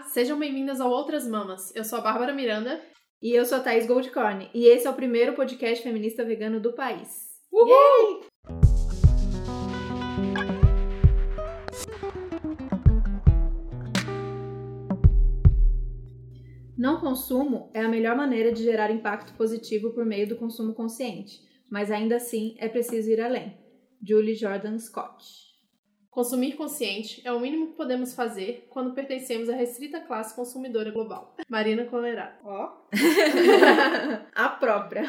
Olá, sejam bem-vindas ao Outras Mamas. Eu sou a Bárbara Miranda. E eu sou a Thaís Goldcorn. E esse é o primeiro podcast feminista vegano do país. Uhul! Yay! Não consumo é a melhor maneira de gerar impacto positivo por meio do consumo consciente, mas ainda assim é preciso ir além. Julie Jordan Scott Consumir consciente é o mínimo que podemos fazer quando pertencemos à restrita classe consumidora global. Marina Colerato. Ó. a própria.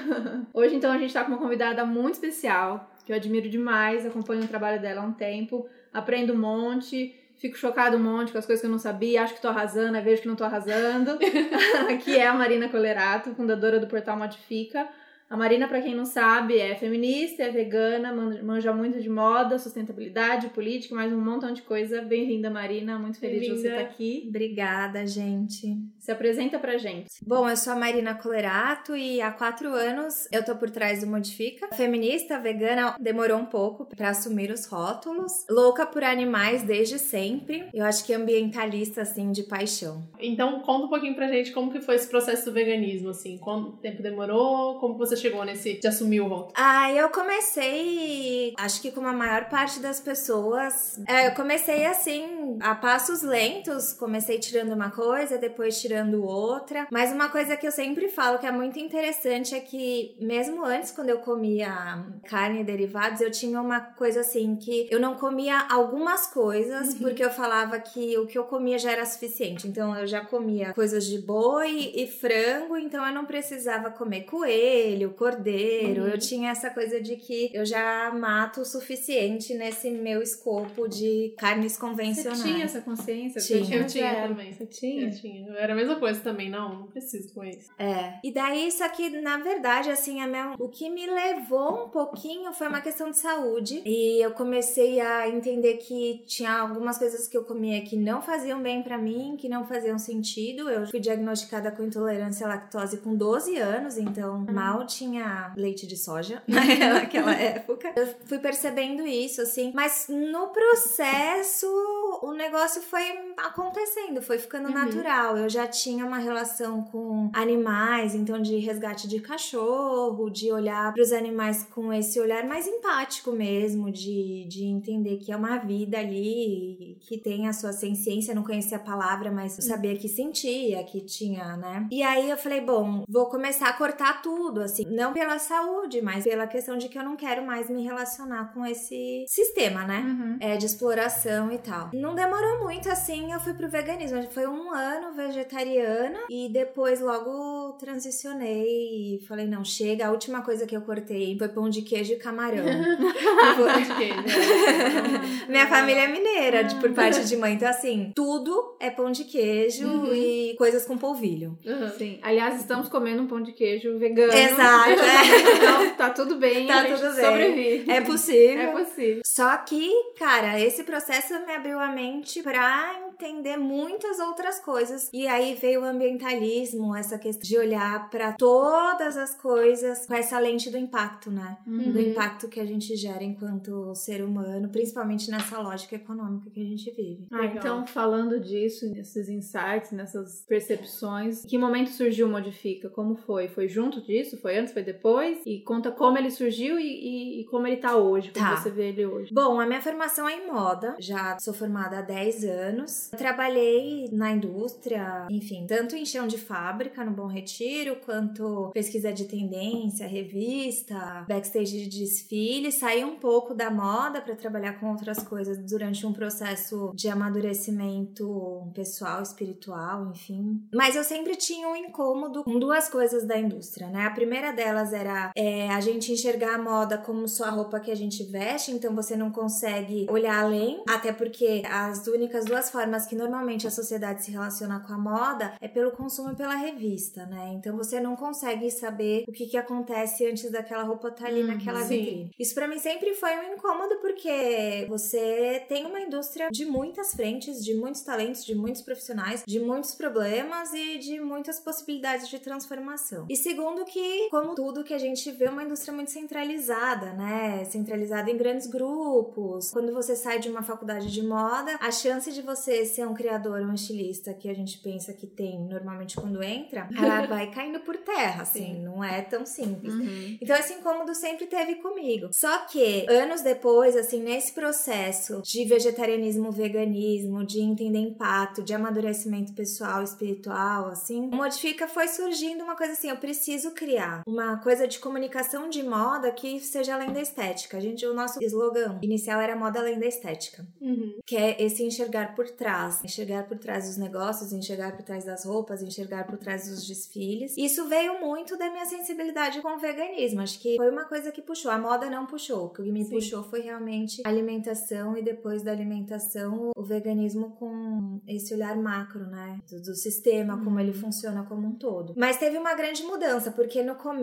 Hoje, então, a gente tá com uma convidada muito especial, que eu admiro demais, acompanho o trabalho dela há um tempo, aprendo um monte, fico chocado um monte com as coisas que eu não sabia, acho que tô arrasando, vejo que não tô arrasando. que é a Marina Colerato, fundadora do portal Modifica a Marina, para quem não sabe, é feminista, é vegana, manja muito de moda, sustentabilidade, política, mais um montão de coisa. Bem-vinda, Marina. Muito feliz de você estar tá aqui. Obrigada, gente. Se apresenta pra gente. Bom, eu sou a Marina Colerato e há quatro anos eu tô por trás do Modifica. Feminista, vegana, demorou um pouco para assumir os rótulos. Louca por animais desde sempre. Eu acho que ambientalista, assim, de paixão. Então, conta um pouquinho pra gente como que foi esse processo do veganismo, assim. Quanto tempo demorou? Como você chegou nesse de assumir o rótulo? Ah, eu comecei, acho que como a maior parte das pessoas, é, eu comecei assim, a passos lentos, comecei tirando uma coisa, depois tirando outra. Mas uma coisa que eu sempre falo que é muito interessante é que mesmo antes quando eu comia carne e derivados, eu tinha uma coisa assim que eu não comia algumas coisas uhum. porque eu falava que o que eu comia já era suficiente. Então eu já comia coisas de boi e frango, então eu não precisava comer coelho, cordeiro. Uhum. Eu tinha essa coisa de que eu já mato o suficiente nesse meu escopo de carnes convencionais. Você tinha essa consciência? Tinha. Eu tinha também. Você tinha? Eu tinha. Eu era a mesma coisa também, não, não preciso com isso. É. E daí, isso aqui, na verdade, assim, a minha... o que me levou um pouquinho foi uma questão de saúde. E eu comecei a entender que tinha algumas coisas que eu comia que não faziam bem para mim, que não faziam sentido. Eu fui diagnosticada com intolerância à lactose com 12 anos, então uhum. mal tinha tinha leite de soja naquela época. Eu fui percebendo isso, assim. Mas no processo, o negócio foi acontecendo, foi ficando uhum. natural. Eu já tinha uma relação com animais, então de resgate de cachorro, de olhar para os animais com esse olhar mais empático mesmo, de, de entender que é uma vida ali, que tem a sua ciência. Não conhecia a palavra, mas eu sabia que sentia, que tinha, né? E aí eu falei, bom, vou começar a cortar tudo, assim. Não pela saúde, mas pela questão de que eu não quero mais me relacionar com esse sistema, né? Uhum. É, de exploração e tal. Não demorou muito assim, eu fui pro veganismo. Foi um ano vegetariana e depois logo transicionei e falei: não, chega. A última coisa que eu cortei foi pão de queijo e camarão. pão de queijo. É. Minha família é mineira, de, por parte de mãe. Então, assim, tudo é pão de queijo uhum. e coisas com polvilho. Uhum. Sim. Aliás, estamos comendo um pão de queijo vegano. Exato. É. Então, tá tudo bem. Tá tudo bem. Sobrevive. É possível. É possível. Só que, cara, esse processo me abriu a mente pra entender muitas outras coisas. E aí veio o ambientalismo, essa questão de olhar para todas as coisas com essa lente do impacto, né? Uhum. Do impacto que a gente gera enquanto ser humano, principalmente nessa lógica econômica que a gente vive. Ah, então falando disso, nesses insights, nessas percepções, que momento surgiu o Modifica? Como foi? Foi junto disso? Foi antes? Foi depois? E conta como ele surgiu e, e, e como ele tá hoje, como tá. você vê ele hoje. Bom, a minha formação é em moda, já sou formada há 10 anos. Trabalhei na indústria, enfim, tanto em chão de fábrica no Bom Retiro, quanto pesquisa de tendência, revista, backstage de desfile. Saí um pouco da moda para trabalhar com outras coisas durante um processo de amadurecimento pessoal, espiritual, enfim. Mas eu sempre tinha um incômodo com duas coisas da indústria, né? A primeira delas era é, a gente enxergar a moda como só a roupa que a gente veste, então você não consegue olhar além, até porque as únicas duas formas formas que normalmente a sociedade se relaciona com a moda é pelo consumo e pela revista, né? Então você não consegue saber o que, que acontece antes daquela roupa estar tá ali hum, naquela sim. vitrine. Isso para mim sempre foi um incômodo porque você tem uma indústria de muitas frentes, de muitos talentos, de muitos profissionais, de muitos problemas e de muitas possibilidades de transformação. E segundo que, como tudo que a gente vê, é uma indústria muito centralizada, né? Centralizada em grandes grupos. Quando você sai de uma faculdade de moda, a chance de você ser um criador, um estilista que a gente pensa que tem normalmente quando entra, ela vai caindo por terra, assim, Sim. não é tão simples. Uhum. Então esse incômodo sempre teve comigo. Só que anos depois, assim, nesse processo de vegetarianismo, veganismo, de entender impacto, de amadurecimento pessoal, espiritual, assim, Modifica foi surgindo uma coisa assim, eu preciso criar uma coisa de comunicação de moda que seja além da estética. A gente, o nosso slogan inicial era moda além da estética Uhum. que é esse enxergar por trás, enxergar por trás dos negócios, enxergar por trás das roupas, enxergar por trás dos desfiles. Isso veio muito da minha sensibilidade com o veganismo. Acho que foi uma coisa que puxou. A moda não puxou. O que me Sim. puxou foi realmente a alimentação e depois da alimentação o veganismo com esse olhar macro, né? Do, do sistema, como ele funciona como um todo. Mas teve uma grande mudança, porque no começo,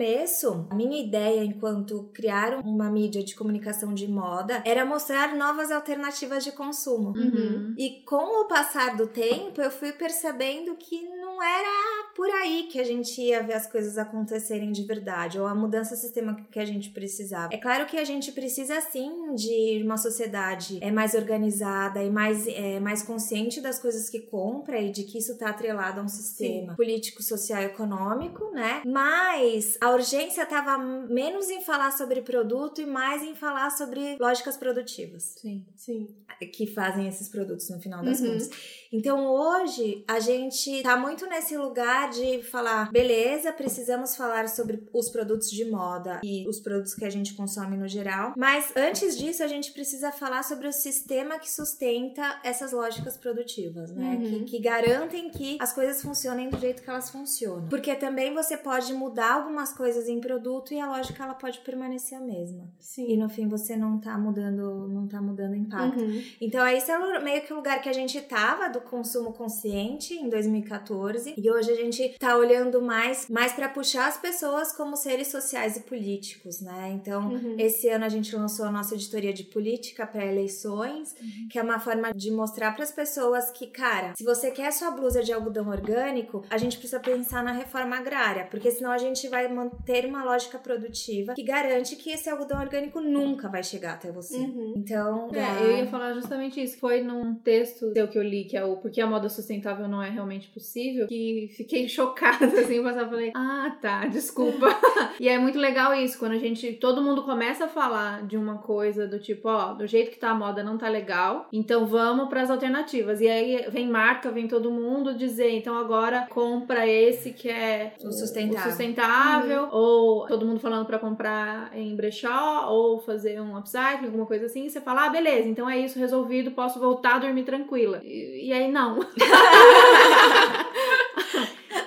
a minha ideia enquanto criar uma mídia de comunicação de moda era mostrar novas alternativas de consumo. Uhum. E com o passar do tempo, eu fui percebendo que não era por aí que a gente ia ver as coisas acontecerem de verdade, ou a mudança sistêmica que a gente precisava. É claro que a gente precisa sim de uma sociedade é mais organizada e mais, é, mais consciente das coisas que compra e de que isso está atrelado a um sistema político, social e econômico, né? Mas a urgência estava menos em falar sobre produto e mais em falar sobre lógicas produtivas Sim. Sim. que fazem esses produtos no final das Uhum. contas. Então hoje a gente tá muito nesse lugar de falar, beleza, precisamos falar sobre os produtos de moda e os produtos que a gente consome no geral, mas antes disso a gente precisa falar sobre o sistema que sustenta essas lógicas produtivas, né? Uhum. Que, que garantem que as coisas funcionem do jeito que elas funcionam. Porque também você pode mudar algumas coisas em produto e a lógica ela pode permanecer a mesma. E Sim. no fim você não tá mudando, não tá mudando impacto. Uhum. Então, esse é meio que o lugar que a gente tava do consumo consciente em 2014. E hoje a gente tá olhando mais, mais para puxar as pessoas como seres sociais e políticos, né? Então, Uhum. esse ano a gente lançou a nossa editoria de política para eleições, que é uma forma de mostrar para as pessoas que, cara, se você quer sua blusa de algodão orgânico, a gente precisa pensar na reforma agrária, porque senão a gente vai manter uma lógica produtiva que garante que esse algodão orgânico nunca vai chegar até você. Uhum. Então, É, eu ia falar justamente isso. Foi num texto seu que eu li, que é o Porque a Moda Sustentável Não É Realmente Possível, que fiquei chocada, assim, eu passava e falei, ah, tá, desculpa. e é muito legal isso, quando a gente, todo mundo começa a falar de uma coisa do tipo, ó, do jeito que tá a moda não tá legal, então vamos pras alternativas. E aí vem marca, vem todo mundo dizer, então agora compra esse que é O sustentável. o sustentável, ou todo mundo falando pra comprar em brechó, ou fazer um upcycling, alguma coisa assim, e você fala, ah, beleza, então é isso, resolvido, posso voltar a dormir tranquila. E, e aí, não.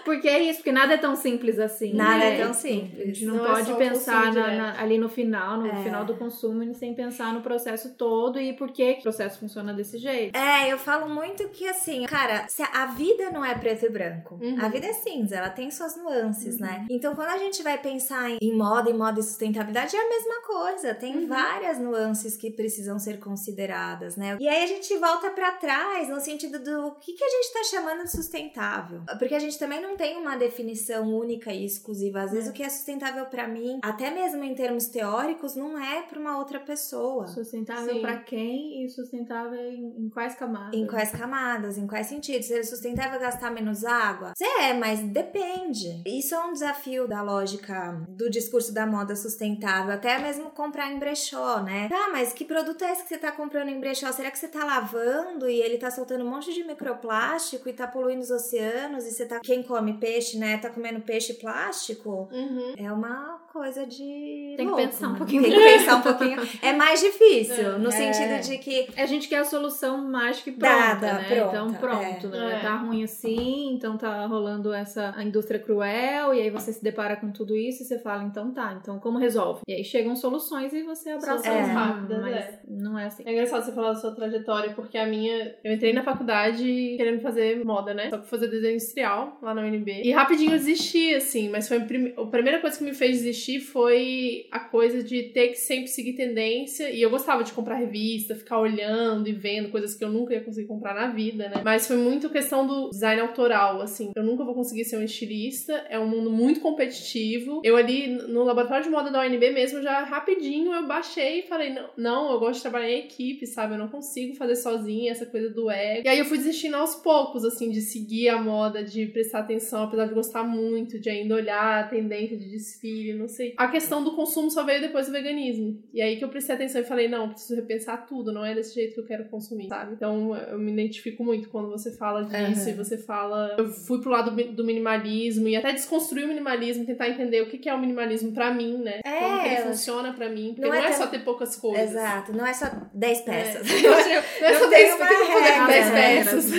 Porque é isso, porque nada é tão simples assim. Nada né? é tão A simples. gente não, Não é pode o pensar na- na- ali no final, no É. final do consumo, sem pensar no processo todo e por que o processo funciona desse jeito. É, eu falo muito que assim, cara, a vida não é preto e branco. Uhum. A vida é cinza, ela tem suas nuances, né? Então, quando a gente vai pensar em- moda, em moda e sustentabilidade, é a mesma coisa. Tem Uhum. várias nuances que precisam ser consideradas, né? E aí a gente volta pra trás no sentido do que, que a gente tá chamando de sustentável. Porque a gente também não tem uma definição única e exclusiva. Às vezes, o que é sustentável pra mim, até mesmo em termos teóricos, não é pra uma outra pessoa. Sustentável pra quem e sustentável em, em quais camadas? Em quais camadas, em quais sentidos? Ser sustentável é gastar menos água? É, mas depende. Isso é um desafio da lógica do discurso da moda sustentável, até mesmo comprar em brechó, né? Tá, mas que produto é esse que você tá comprando em brechó? Será que você tá lavando e ele tá soltando um monte de microplástico e tá poluindo os oceanos e você tá quem come peixe, né? Tá comendo peixe plástico? Uhum. É uma coisa de Tem que louco, pensar um né? pouquinho. Tem que pensar um pouquinho. É mais difícil, no É. sentido de que A gente quer a solução mágica e pronta, Dada, né? pronta, então pronto, é. né? É. Tá ruim assim, então tá rolando essa a indústria cruel, e aí você se depara com tudo isso e você fala, então tá, então como resolve? E aí chegam soluções e você abraça Soluções elas, rápidas, mas é. não é assim. É engraçado você falar da sua trajetória, porque a minha. Eu entrei na faculdade querendo fazer moda, né? Só que fazer desenho industrial lá na UNB. E rapidinho eu desisti, assim, mas foi a primeira coisa que me fez desistir foi a coisa de ter que sempre seguir tendência. E eu gostava de comprar revista, ficar olhando e vendo coisas que eu nunca ia conseguir comprar na vida, né? Mas foi muito questão do design autoral, assim. Eu nunca vou conseguir ser um estilista. É um mundo muito competitivo. Eu ali no laboratório de moda da UNB mesmo, já rapidinho eu baixei e falei: não, não, eu gosto de trabalhar em equipe, sabe? Eu não consigo fazer sozinha essa coisa do ego. E aí eu fui desistindo aos poucos, assim, de seguir a moda, de prestar atenção, apesar de gostar muito, de ainda olhar a tendência de desfile, não sei. A questão do consumo só veio depois do veganismo. E aí que eu prestei atenção e falei: não, preciso repensar tudo, não é desse jeito que eu quero consumir, sabe? Então eu me identifico muito quando você fala disso uhum. e você fala. Eu fui pro lado do minimalismo e até desconstruir o minimalismo, tentar entender o que é o minimalismo para mim, né? É, Como que ele funciona para mim. Porque não, não é, é só ter poucas coisas. Exato, não é só 10 é. peças. É. não é só 10 peças.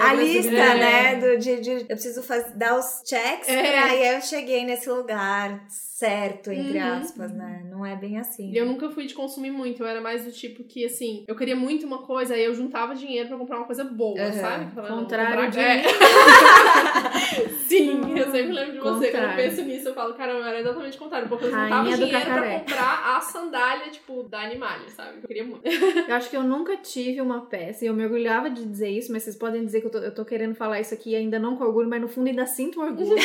A lista, é. né? Do, de, de, eu preciso fazer, dar os checks é. pra aí eu cheguei nesse lugar certo, entre uhum. aspas, né? Não é bem assim. Eu nunca fui de consumir muito, eu era mais do tipo que, assim, eu queria muito uma coisa, aí eu juntava dinheiro pra comprar uma coisa boa, uhum. sabe? Falando, Contrário de é. Sim, eu sempre lembro de você, quando eu penso nisso, eu falo, caramba, era exatamente o contrário, porque eu juntava dinheiro pra comprar a sandália, tipo, da Animalia, sabe? Eu queria muito. Eu acho que eu nunca tive uma peça, e eu me orgulhava de dizer isso, mas vocês podem dizer que eu tô, eu tô querendo falar isso aqui ainda não com orgulho, mas no fundo ainda sinto orgulho.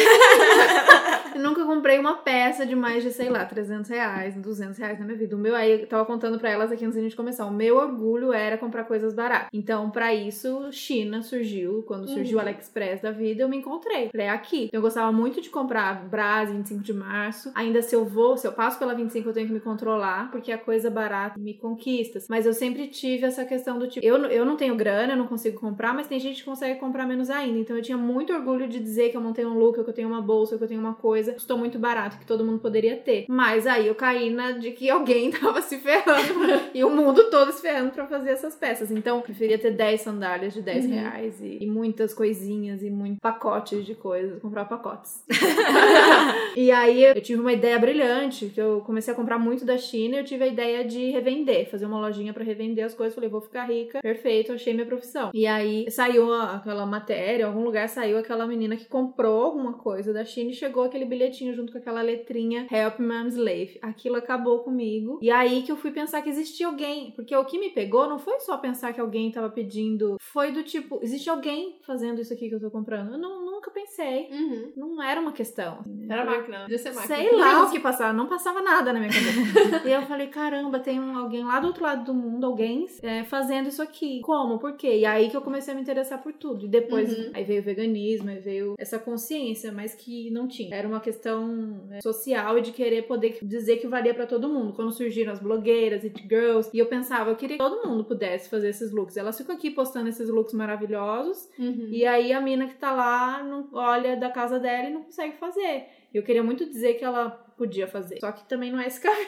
eu nunca comprei uma peça de mais de, sei lá, 300 reais, 200 reais na minha vida. O meu, aí eu tava contando pra elas aqui antes da gente começar, o meu orgulho era comprar coisas baratas. Então, pra isso, China surgiu, quando surgiu uhum. o AliExpress da vida, eu me encontrei. Falei, é aqui. Então, eu gostava muito de comprar Brás 25 de março. Ainda se eu vou, se eu passo pela 25, eu tenho que me controlar, porque a coisa barata me conquista. Mas eu sempre tive essa questão do tipo, eu, eu não tenho grana, eu não consigo comprar, mas tem gente que consegue comprar menos ainda. Então, eu tinha muito orgulho de dizer que eu montei um look, que eu tenho uma bolsa, que eu tenho uma coisa, custou muito barato, que todo mundo poderia ter. Mas aí eu caí na de que alguém tava se ferrando e o mundo todo se ferrando pra fazer essas peças. Então, preferia ter 10 sandálias de 10 uhum. reais e, e, muitas coisinhas e muitos pacotes de coisas. Comprar pacotes. e aí eu tive uma ideia brilhante, que eu comecei a comprar muito da China e eu tive a ideia de revender, fazer uma lojinha para revender as coisas. Falei, vou ficar rica, perfeito, achei minha profissão. E aí saiu aquela matéria, em algum lugar saiu aquela menina que comprou alguma coisa da China e chegou aquele bilhetinho junto com aquela letrinha Help Mom's Slave. Aquilo acabou comigo. E aí que eu fui pensar que existia alguém. Porque o que me pegou não foi só pensar que alguém tava pedindo. Foi do tipo, existe alguém fazendo isso aqui que eu tô comprando? Eu não, nunca pensei. Uhum. Não era uma questão. Era máquina. Devia ser máquina. Sei lá o que passava. Não passava nada na minha cabeça. e eu falei, caramba, tem alguém lá do outro lado do mundo, alguém é, fazendo isso aqui. Como? Por quê? E aí que eu comecei a me interessar por tudo. E depois, uhum. aí veio o veganismo, aí veio essa consciência, mas que não tinha. Era uma questão né, social e de querer poder dizer que valia para todo mundo. Quando surgiram as blogueiras, it girls, e eu pensava, eu queria que todo mundo pudesse fazer esses looks. Elas ficam aqui postando esses looks maravilhosos, uhum. e aí a mina que tá lá não olha da casa dela e não consegue fazer. Eu queria muito dizer que ela podia fazer. Só que também não é esse caminho.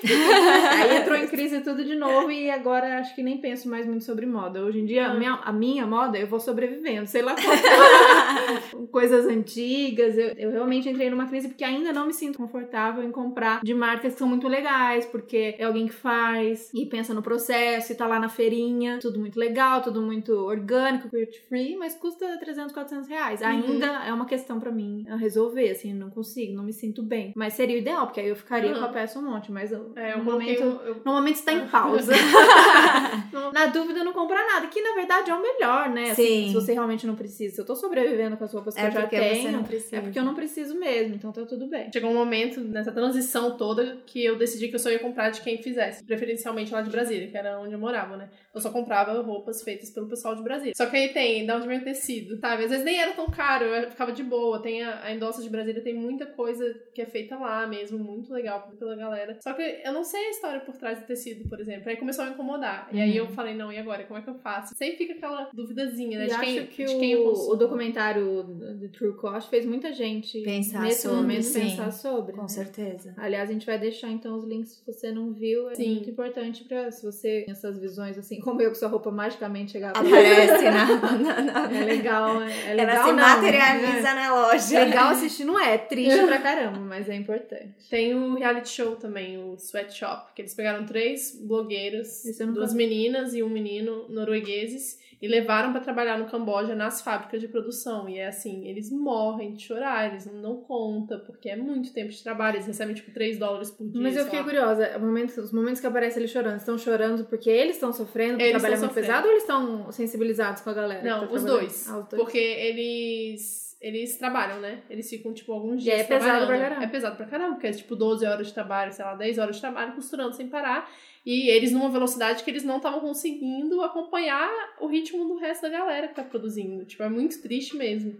Aí entrou em crise tudo de novo e agora acho que nem penso mais muito sobre moda. Hoje em dia, a, minha, a minha moda, eu vou sobrevivendo, sei lá como. Coisas antigas. Eu, eu realmente entrei numa crise porque ainda não me sinto confortável em comprar de marcas que são muito legais, porque é alguém que faz e pensa no processo e tá lá na feirinha. Tudo muito legal, tudo muito orgânico, cruelty free, mas custa 300, 400 reais. Uhum. Ainda é uma questão para mim a resolver, assim, não consigo, não me sinto bem. Mas seria o ideal, porque aí eu ficaria uhum. com a peça um monte, mas eu, é, eu no, momento, eu... no momento está em pausa. na dúvida, não comprar nada, que na verdade é o melhor, né? Assim, se você realmente não precisa. Se eu tô sobrevivendo com as roupas que é eu já tenho, é porque eu não preciso mesmo, então tá tudo bem. Chegou um momento nessa transição toda que eu decidi que eu só ia comprar de quem fizesse, preferencialmente lá de Brasília, que era onde eu morava, né? Eu só comprava roupas feitas pelo pessoal de Brasília. Só que aí tem, da onde vem o tecido, sabe? Às vezes nem era tão caro, eu ficava de boa. Tem a, a Endossa de Brasília, tem muita coisa que é feita lá mesmo, muito legal pela galera. Só que eu não sei a história por trás do tecido, por exemplo. Aí começou a me incomodar. Uhum. E aí eu uhum. falei, não, e agora? Como é que eu faço? Sempre fica aquela duvidazinha, né? E de quem, acho que de quem o, o documentário do True Cost fez muita gente pensar nesse sobre, momento sim. pensar sobre. Com né? certeza. Aliás, a gente vai deixar então os links se você não viu. É sim. muito importante pra se você tem essas visões assim, como eu com sua roupa magicamente chegar Aparece na, na, na, É legal, é legal. Ela se não, materializa é. na loja. Legal assistir, não é? Triste pra caramba, mas é importante. Tem o reality show também, o Sweatshop, que eles pegaram três blogueiras, duas meninas e um menino noruegueses, e levaram para trabalhar no Camboja nas fábricas de produção. E é assim, eles morrem de chorar, eles não dão conta, porque é muito tempo de trabalho, eles recebem tipo 3 dólares por dia. Mas eu fiquei lá. curiosa, momentos, os momentos que aparece ele chorando, estão chorando porque eles estão sofrendo, porque Eles trabalho é estão muito pesado, ou eles estão sensibilizados com a galera? Não, tá os dois, Ah, os dois. Porque eles. Eles trabalham, né? Eles ficam, tipo, alguns E dias é pesado trabalhando. pra caramba. É pesado pra caramba, porque é, tipo, 12 horas de trabalho, sei lá, 10 horas de trabalho, costurando sem parar. E eles numa velocidade que eles não estavam conseguindo acompanhar o ritmo do resto da galera que tá produzindo. Tipo, é muito triste mesmo.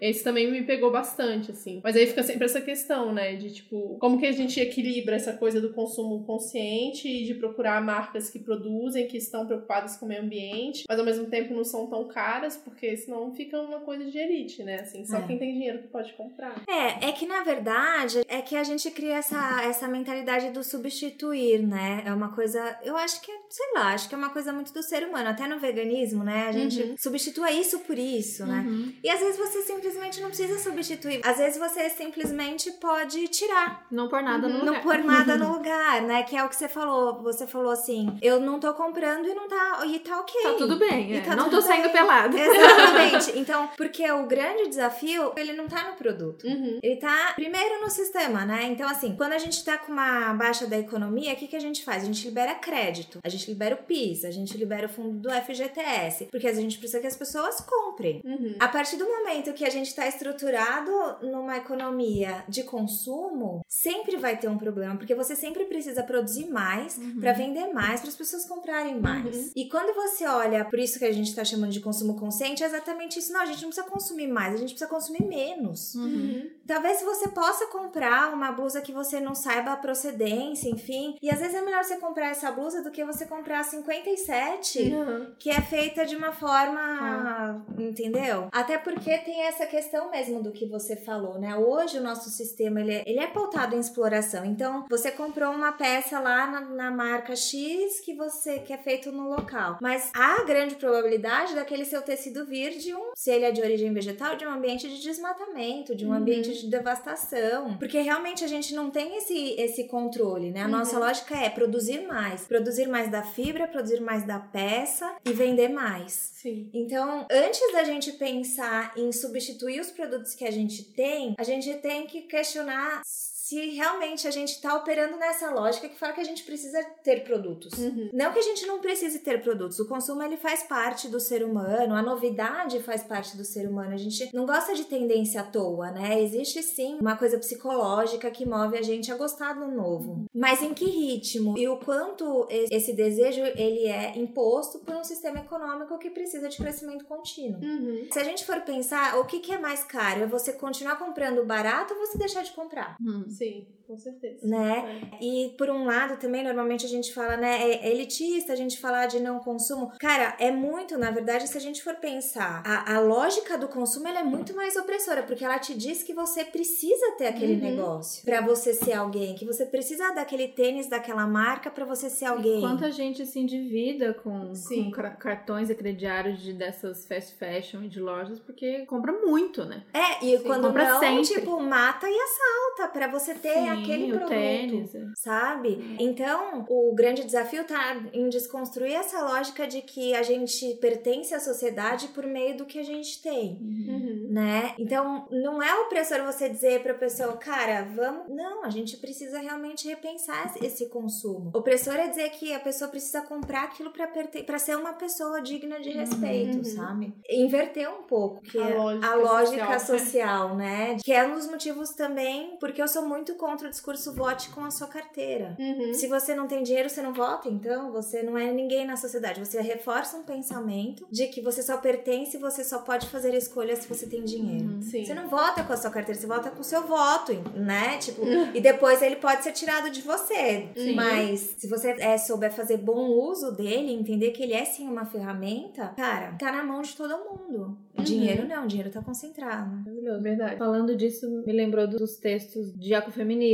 Esse também me pegou bastante, assim. Mas aí fica sempre essa questão, né? De, tipo, como que a gente equilibra essa coisa do consumo consciente e de procurar marcas que produzem, que estão preocupadas com o meio ambiente, mas ao mesmo tempo não são tão caras, porque senão fica uma coisa de elite, né? Assim, só É. quem tem dinheiro que pode comprar. É, é que na verdade é que a gente cria essa, essa mentalidade do substituir, né? É uma coisa, eu acho que, é, sei lá, acho que é uma coisa muito do ser humano. Até no veganismo, né? A gente Uhum. substitua isso por isso, né? Uhum. E às vezes você simplesmente não precisa substituir. Às vezes você simplesmente pode tirar. Não por nada no Uhum. lugar. Não pôr nada no lugar, né? Que é o que você falou. Você falou assim: eu não tô comprando e não tá. E tá ok. Tá tudo bem, é. tá não tudo tô saindo bem. pelado. Exatamente. Então, porque o grande desafio, ele não tá no produto. Uhum. Ele tá primeiro no sistema, né? Então, assim, quando a gente tá com uma baixa da economia, o que, que a gente faz? A gente libera crédito, a gente libera o PIS, a gente libera o fundo do FGTS, porque a gente precisa que as pessoas comprem. Uhum. A partir do momento que a gente está estruturado numa economia de consumo, sempre vai ter um problema, porque você sempre precisa produzir mais Uhum. para vender mais, para as pessoas comprarem mais. Uhum. E quando você olha, por isso que a gente está chamando de consumo consciente, é exatamente isso. Não, a gente não precisa consumir mais, a gente precisa consumir menos. Uhum. Talvez você possa comprar uma blusa que você não saiba a procedência, enfim. E às vezes é melhor você comprar essa blusa do que você comprar a 57 Uhum. que é feita de uma forma, entendeu? Até porque tem essa questão mesmo do que você falou, né? Hoje o nosso sistema ele é, ele é pautado em exploração. Então, você comprou uma peça lá na, na marca X que você que é feito no local, mas há grande probabilidade daquele seu tecido vir de um, se ele é de origem vegetal, de um ambiente de desmatamento, de um Uhum. ambiente de devastação, porque realmente a gente não tem esse esse controle, né? A nossa Uhum. lógica é produzir mais, produzir mais da fibra, produzir mais da peça e vender mais. Sim. Então, antes da gente pensar em substituir os produtos que a gente tem, a gente tem que questionar se realmente a gente está operando nessa lógica que fala que a gente precisa ter produtos. Uhum. Não que a gente não precise ter produtos. O consumo ele faz parte do ser humano, a novidade faz parte do ser humano. A gente não gosta de tendência à toa, né? Existe sim uma coisa psicológica que move a gente a gostar do novo. Mas em que ritmo e o quanto esse desejo ele é imposto por um sistema econômico que precisa de crescimento contínuo. Uhum. Se a gente for pensar, o que, que é mais caro? É você continuar comprando barato ou você deixar de comprar? Hum. Sim, com certeza. Né? É. E por um lado também, normalmente a gente fala, né, é elitista a gente falar de não consumo. Cara, é muito, na verdade, se a gente for pensar, a, a lógica do consumo ela é muito mais opressora, porque ela te diz que você precisa ter aquele Uhum. negócio pra você ser alguém, que você precisa daquele tênis daquela marca pra você ser alguém. Quanta gente se endivida com, com car- cartões e crediários de, dessas fast fashion e de lojas, porque compra muito, né? É, e Sim, quando compra não, sempre. tipo, mata e assalta pra você ter Sim, aquele produto. tênis. é. sabe? Então, o grande desafio tá em desconstruir essa lógica de que a gente pertence à sociedade por meio do que a gente tem. Uhum. Né? Então, não é opressor você dizer pra pessoa, cara, vamos. Não, a gente precisa realmente repensar esse- esse consumo. Opressor é dizer que a pessoa precisa comprar aquilo pra, perte... pra ser uma pessoa digna de respeito, Uhum. sabe? Inverter um pouco, que A é lógica a lógica social. social, né? Que é um dos motivos também, porque eu sou muito contra o discurso vote com a sua carteira. Uhum. Se você não tem dinheiro, você não vota, então você não é ninguém na sociedade. Você reforça um pensamento de que você só pertence e você só pode fazer escolhas se você tem dinheiro. Uhum. Você não vota com a sua carteira, você vota com o seu voto, né? Tipo, e depois ele pode ser tirado de você. Sim. Mas se você é, souber fazer bom uso dele, entender que ele é sim uma ferramenta, cara, tá na mão de todo mundo. Uhum. Dinheiro não, dinheiro tá concentrado. Verdade. Falando disso, me lembrou dos textos de A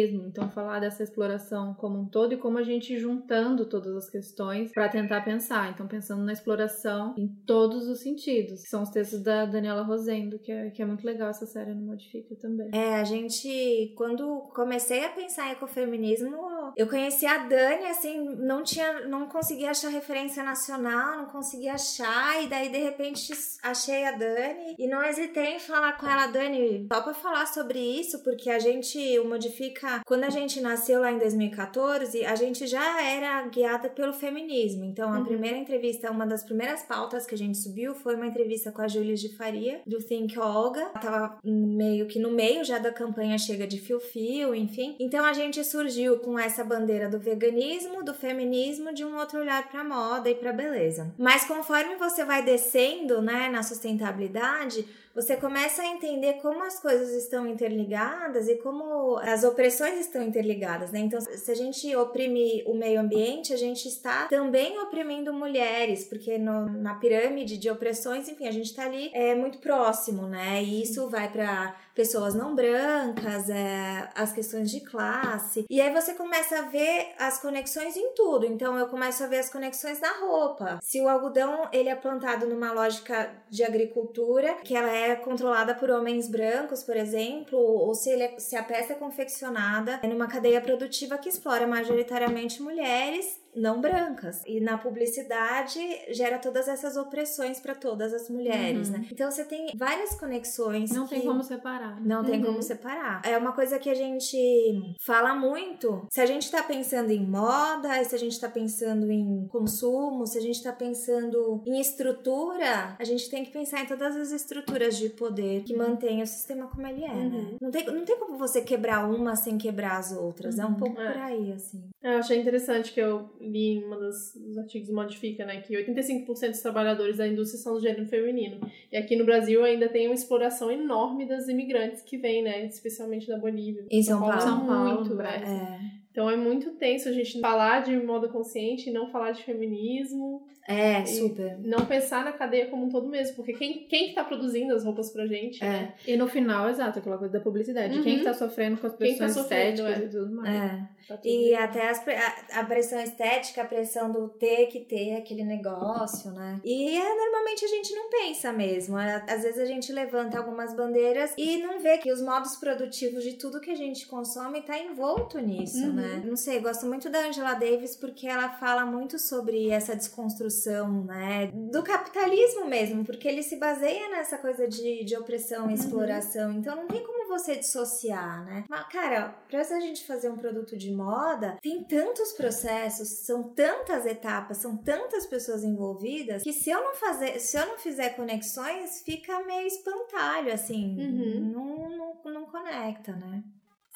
ecofeminismo. Então, falar dessa exploração como um todo e como a gente juntando todas as questões para tentar pensar. Então, pensando na exploração em todos os sentidos, são os textos da Daniela Rosendo, que é, que é muito legal essa série no Modifica também. É, a gente, quando comecei a pensar em ecofeminismo, eu conheci a Dani, assim, não tinha, não conseguia achar referência nacional, não conseguia achar, e daí de repente achei a Dani e não hesitei em falar com ela, Dani, só pra falar sobre isso, porque a gente, o Modifica, quando a gente nasceu lá em 2014, a gente já era guiada pelo feminismo. Então, a uhum. primeira entrevista, uma das primeiras pautas que a gente subiu foi uma entrevista com a Júlia de Faria, do Think Olga. Ela tava meio que no meio já da campanha Chega de Fio Fio, enfim. Então, a gente surgiu com essa bandeira do veganismo, do feminismo, de um outro olhar pra moda e pra beleza. Mas conforme você vai descendo, né, na sustentabilidade, você começa a entender como as coisas estão interligadas e como as opressões estão interligadas, né? Então, se a gente oprime o meio ambiente, a gente está também oprimindo mulheres, porque no, na pirâmide de opressões, enfim, a gente está ali é muito próximo, né? E isso vai para pessoas não brancas, é, as questões de classe. E aí você começa a ver as conexões em tudo. Então eu começo a ver as conexões na roupa. Se o algodão ele é plantado numa lógica de agricultura, que ela é controlada por homens brancos, por exemplo, ou se, é, se a peça é confeccionada numa cadeia produtiva que explora majoritariamente mulheres, não brancas. E na publicidade gera todas essas opressões para todas as mulheres, uhum. né? Então você tem várias conexões. Não que... tem como separar. Não uhum. tem como separar. É uma coisa que a gente fala muito. Se a gente tá pensando em moda, se a gente tá pensando em consumo, se a gente tá pensando em estrutura, a gente tem que pensar em todas as estruturas de poder que mantêm o sistema como ele é, né? uhum. né? Não tem, não tem como você quebrar uma sem quebrar as outras. É um uhum. pouco é. por aí, assim. Eu achei interessante que eu li em um dos artigos do Modifica, né, que 85% dos trabalhadores da indústria são do gênero feminino. E aqui no Brasil ainda tem uma exploração enorme das imigrantes que vêm, né, especialmente da Bolívia. Em São, Paulo. São Paulo, muito, né? É. Então é muito tenso a gente falar de moda consciente e não falar de feminismo. É, super. Não pensar na cadeia como um todo mesmo, porque quem, quem que tá produzindo as roupas pra gente, é. né? E no final, exato, aquela coisa da publicidade. Uhum. Quem que tá sofrendo com as pressões tá estéticas é. e tudo mais. É. Tá e até as, a, a, pressão estética, a pressão do ter que ter aquele negócio, né? E é, normalmente a gente não pensa mesmo. É, às vezes a gente levanta algumas bandeiras e não vê que os modos produtivos de tudo que a gente consome tá envolto nisso, uhum. né? Não sei, gosto muito da Angela Davis porque ela fala muito sobre essa desconstrução construção, né, do capitalismo mesmo, porque ele se baseia nessa coisa de, de opressão e uhum. exploração. Então não tem como você dissociar, né? Mas, cara, pra a gente fazer um produto de moda, tem tantos processos, são tantas etapas, são tantas pessoas envolvidas, que se eu não fazer, se eu não fizer conexões, fica meio espantalho, assim. Uhum. Não, não, não conecta, né?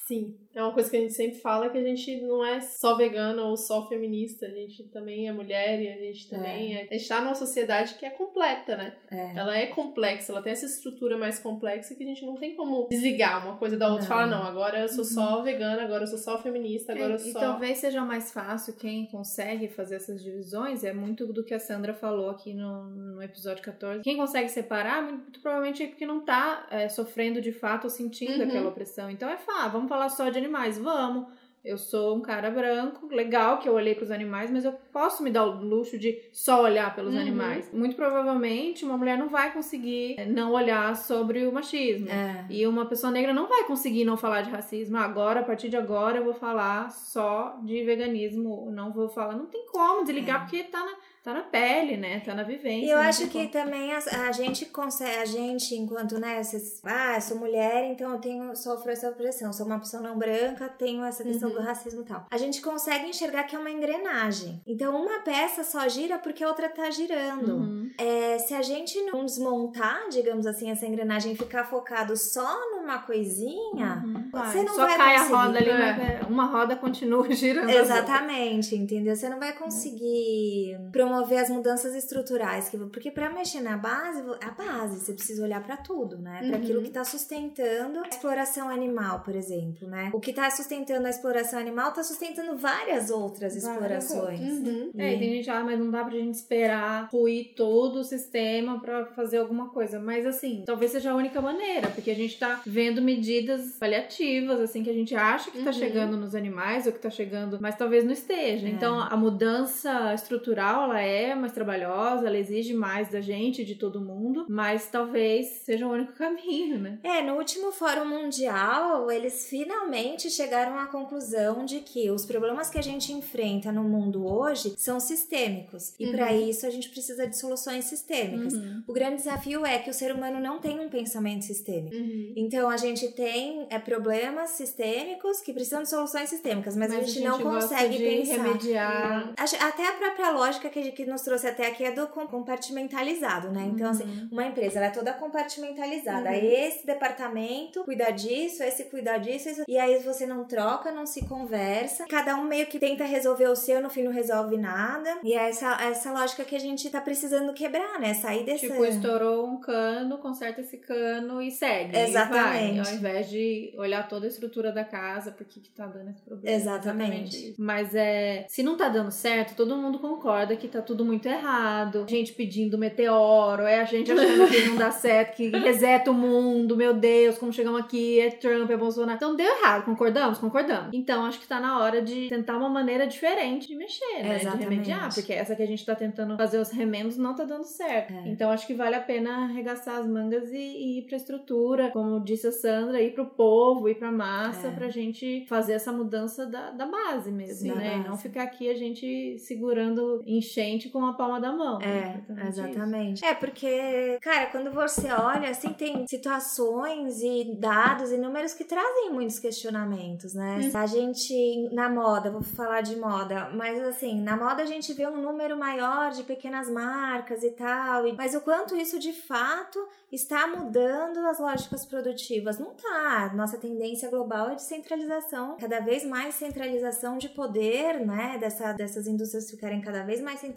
Sim, é uma coisa que a gente sempre fala que a gente não é só vegana ou só feminista, a gente também é mulher e a gente também é. é a gente tá numa sociedade que é completa, né? É. Ela é complexa, ela tem essa estrutura mais complexa que a gente não tem como desligar uma coisa da outra e falar, não, agora eu sou uhum. só vegana, agora eu sou só feminista, agora eu sou. E talvez seja mais fácil quem consegue fazer essas divisões, é muito do que a Sandra falou aqui no, no episódio 14. Quem consegue separar, muito provavelmente é porque não tá é, sofrendo de fato ou sentindo uhum. aquela opressão. Então é fácil, vamos falar falar só de animais. Vamos. Eu sou um cara branco, legal que eu olhei para os animais, mas eu posso me dar o luxo de só olhar pelos uhum. animais. Muito provavelmente uma mulher não vai conseguir não olhar sobre o machismo. É. E uma pessoa negra não vai conseguir não falar de racismo. Agora, a partir de agora, eu vou falar só de veganismo. Não vou falar. Não tem como desligar, é. porque tá na tá na pele, né? Tá na vivência. E eu acho que também a, a, gente consegue, a gente, enquanto, né, esses, ah, sou mulher, então eu tenho, sofro essa opressão, sou uma pessoa não branca, tenho essa questão uhum. do racismo e tal. A gente consegue enxergar que é uma engrenagem. Então, uma peça só gira porque a outra tá girando. Uhum. É, se a gente não desmontar, digamos assim, essa engrenagem e ficar focado só numa coisinha, uhum. você não só vai cai conseguir. a roda ali, né? uma roda continua girando. Exatamente, entendeu? Você não vai conseguir promover promover as mudanças estruturais, que, porque para mexer na base, a base, você precisa olhar para tudo, né? Para Uhum. aquilo que tá sustentando a exploração animal, por exemplo, né? O que tá sustentando a exploração animal tá sustentando várias outras Várias explorações. Uhum. É, e tem gente, ah, mas não dá pra gente esperar ruir todo o sistema pra fazer alguma coisa. Mas assim, talvez seja a única maneira, porque a gente tá vendo medidas paliativas, assim, que a gente acha que tá Uhum. chegando nos animais ou que tá chegando, mas talvez não esteja. É. Então, a mudança estrutural, ela é mais trabalhosa, ela exige mais da gente, de todo mundo, mas talvez seja o único caminho, né? É, no último Fórum Mundial, eles finalmente chegaram à conclusão de que os problemas que a gente enfrenta no mundo hoje são sistêmicos. E Uhum. para isso a gente precisa de soluções sistêmicas. Uhum. O grande desafio é que o ser humano não tem um pensamento sistêmico. Uhum. Então a gente tem é, problemas sistêmicos que precisam de soluções sistêmicas, mas, a gente, não gosta consegue de pensar. remediar. Até a própria lógica que, que nos trouxe até aqui é do com- compartimentalizado, né? Então, assim, Uhum. uma empresa ela é toda compartimentalizada. Uhum. Esse departamento cuida disso, esse cuida disso, isso- e aí você não troca, não se conversa. Cada um meio que tenta resolver o seu, no fim não resolve nada. E é essa, essa lógica que a gente tá precisando quebrar, né? Sair desse. Tipo, estourou um cano, conserta esse cano e segue. Exatamente. E vai, ao invés de olhar toda a estrutura da casa, por que que tá dando esse problema. Exatamente. isso. Mas é, se não tá dando certo, todo mundo concorda que tá tudo muito errado. Gente pedindo meteoro, é a gente achando que não dá certo, que reseta o mundo, meu Deus, como chegamos aqui, é Trump, é Bolsonaro. Então deu errado, concordamos? Concordamos. Então acho que tá na hora de tentar uma maneira diferente de mexer, né? Exatamente. De remediar, porque essa que a gente tá tentando fazer os remendos não tá dando certo. É. Então acho que vale a pena arregaçar as mangas e, e ir pra estrutura, como disse a Sandra, ir pro povo, ir pra massa, É. pra gente fazer essa mudança da, da base mesmo, Da né? E base. não ficar aqui a gente segurando enchente com a palma da mão. É, Exatamente isso. É, porque, cara, quando você olha, assim, tem situações e dados e números que trazem muitos questionamentos, né? Hum. A gente, na moda, vou falar de moda, mas assim, na moda a gente vê um número maior de pequenas marcas e tal, e- mas o quanto isso de fato está mudando as lógicas produtivas? Não tá. Nossa tendência global é de centralização, cada vez mais centralização de poder, né? Dessa, dessas indústrias ficarem cada vez mais centralizadas.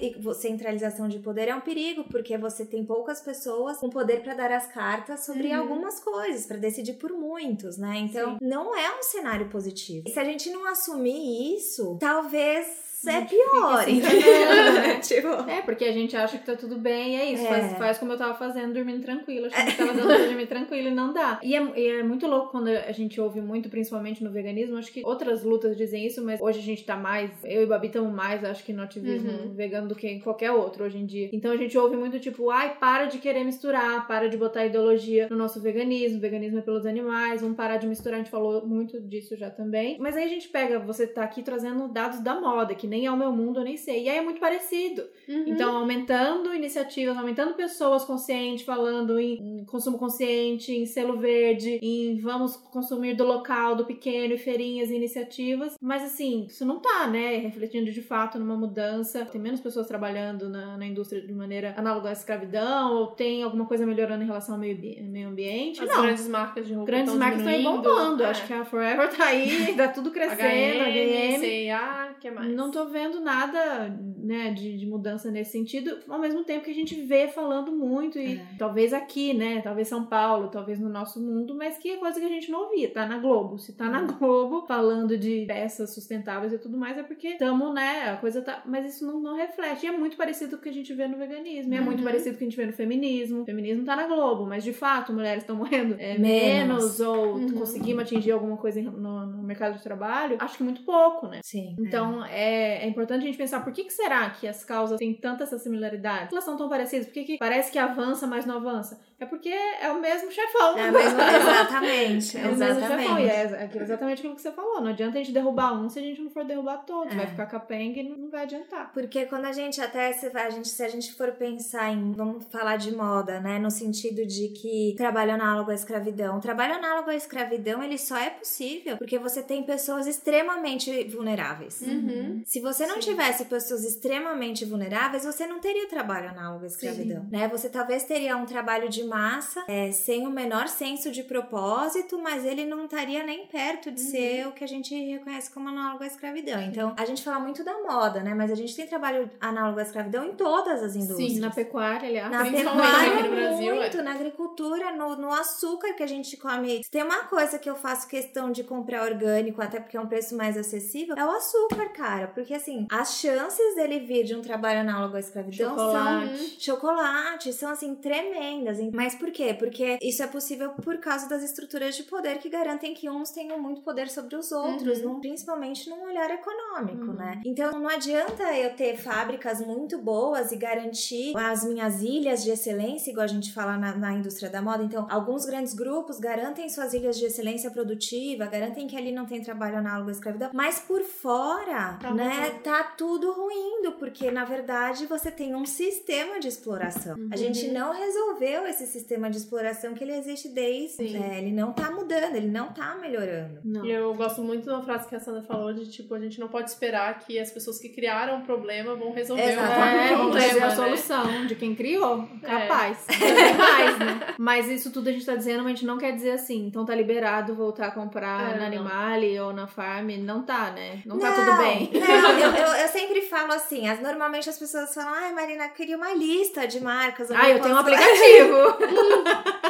E vo- centralização de poder é um perigo, porque você tem poucas pessoas com poder para dar as cartas sobre Uhum. algumas coisas, para decidir por muitos, né? Então, não é um cenário positivo. E se a gente não assumir isso, talvez é pior, assim, entendeu? né? tipo, É, porque a gente acha que tá tudo bem, e é isso. É. Faz, faz como eu tava fazendo, dormindo tranquilo. Achando que tava dando pra dormir tranquilo e não dá. E é, e é muito louco quando a gente ouve muito, principalmente no veganismo. Acho que outras lutas dizem isso, mas hoje a gente tá mais. Eu e Babi estamos mais, acho que no ativismo Uhum. vegano do que em qualquer outro hoje em dia. Então a gente ouve muito tipo, ai, para de querer misturar, para de botar ideologia no nosso veganismo. Veganismo é pelos animais, vamos parar de misturar. A gente falou muito disso já também. Mas aí a gente pega, você tá aqui trazendo dados da moda, que nem é o meu mundo, eu nem sei. E aí é muito parecido. Uhum. Então, aumentando iniciativas, aumentando pessoas conscientes, falando em, consumo consciente, em selo verde, em vamos consumir do local, do pequeno, e feirinhas e iniciativas. Mas, assim, isso não tá, né? Refletindo de fato numa mudança. Tem menos pessoas trabalhando na, na indústria de maneira análoga à escravidão, ou tem alguma coisa melhorando em relação ao meio, meio ambiente? As não. grandes marcas de roupa Grandes marcas estão aí bombando. É. Acho que a Forever tá aí, tá tudo crescendo, H&M, HM. Que mais? Não tô vendo nada, né, de, de mudança nesse sentido, ao mesmo tempo que a gente vê falando muito, e É. talvez aqui, né, talvez São Paulo, talvez no nosso mundo, mas que é coisa que a gente não ouvia, tá na Globo. Se tá na Globo falando de peças sustentáveis e tudo mais, é porque estamos, né, a coisa tá. Mas isso não, não reflete. E é muito parecido com o que a gente vê no veganismo, é muito Uhum. parecido com o que a gente vê no feminismo. O feminismo tá na Globo, mas de fato mulheres estão morrendo é, Menos. menos, ou Uhum. conseguimos atingir alguma coisa no, no mercado de trabalho, acho que muito pouco, né? Sim. Então, é, é importante a gente pensar por que, que será que as causas têm tanta essa similaridade? Elas são tão parecidas? Por que, que parece que avança, mas não avança? É porque é o mesmo chefão. É, mas, exatamente, É o mesmo chefão. E exatamente. é aquilo- exatamente aquilo que você falou. Não adianta a gente derrubar um se a gente não for derrubar todos. É. Vai ficar capenga e não vai adiantar. Porque quando a gente até se a gente, se a gente for pensar em vamos falar de moda, né, no sentido de que trabalho análogo à escravidão, o trabalho análogo à escravidão ele só é possível porque você tem pessoas extremamente vulneráveis. Uhum. Se você não Sim. tivesse pessoas extremamente vulneráveis, você não teria trabalho análogo à escravidão, né? Você talvez teria um trabalho de de massa, é, sem o menor senso de propósito, mas ele não estaria nem perto de ser o que a gente reconhece como análogo à escravidão. Então, a gente fala muito da moda, né? Mas a gente tem trabalho análogo à escravidão em todas as indústrias. Sim, na pecuária, aliás. Na pecuária, no Brasil, muito, na agricultura, no, no açúcar que a gente come. Se tem uma coisa que eu faço questão de comprar orgânico, até porque é um preço mais acessível, é o açúcar, cara. Porque, assim, as chances dele vir de um trabalho análogo à escravidão são Chocolate. chocolate, são assim tremendas. Mas por quê? Porque isso é possível por causa das estruturas de poder que garantem que uns tenham muito poder sobre os outros, num- principalmente num olhar econômico, né? Então não adianta eu ter fábricas muito boas e garantir as minhas ilhas de excelência, igual a gente fala na, na indústria da moda. Então, alguns grandes grupos garantem suas ilhas de excelência produtiva, garantem que ali não tem trabalho análogo à escravidão, mas por fora, Tá né, tá tudo ruindo, porque na verdade você tem um sistema de exploração. A gente não resolveu esse sistema de exploração que ele existe desde, né, ele não tá mudando, ele não tá melhorando. Não. E eu gosto muito da frase que a Sandra falou de tipo, a gente não pode esperar que as pessoas que criaram o problema vão resolver o Exatamente. É, problema. trazer a né? solução de quem criou. É. Capaz. Demais, né? Mas isso tudo a gente tá dizendo, mas a gente não quer dizer assim. Então tá liberado voltar a comprar É, na não. Animale ou na Farm. Não tá, né? Não, tá tudo bem. Não, eu, eu, eu sempre falo assim, as, normalmente as pessoas falam, ai Marina, queria uma lista de marcas. Ah, eu tenho um posso-" aplicativo.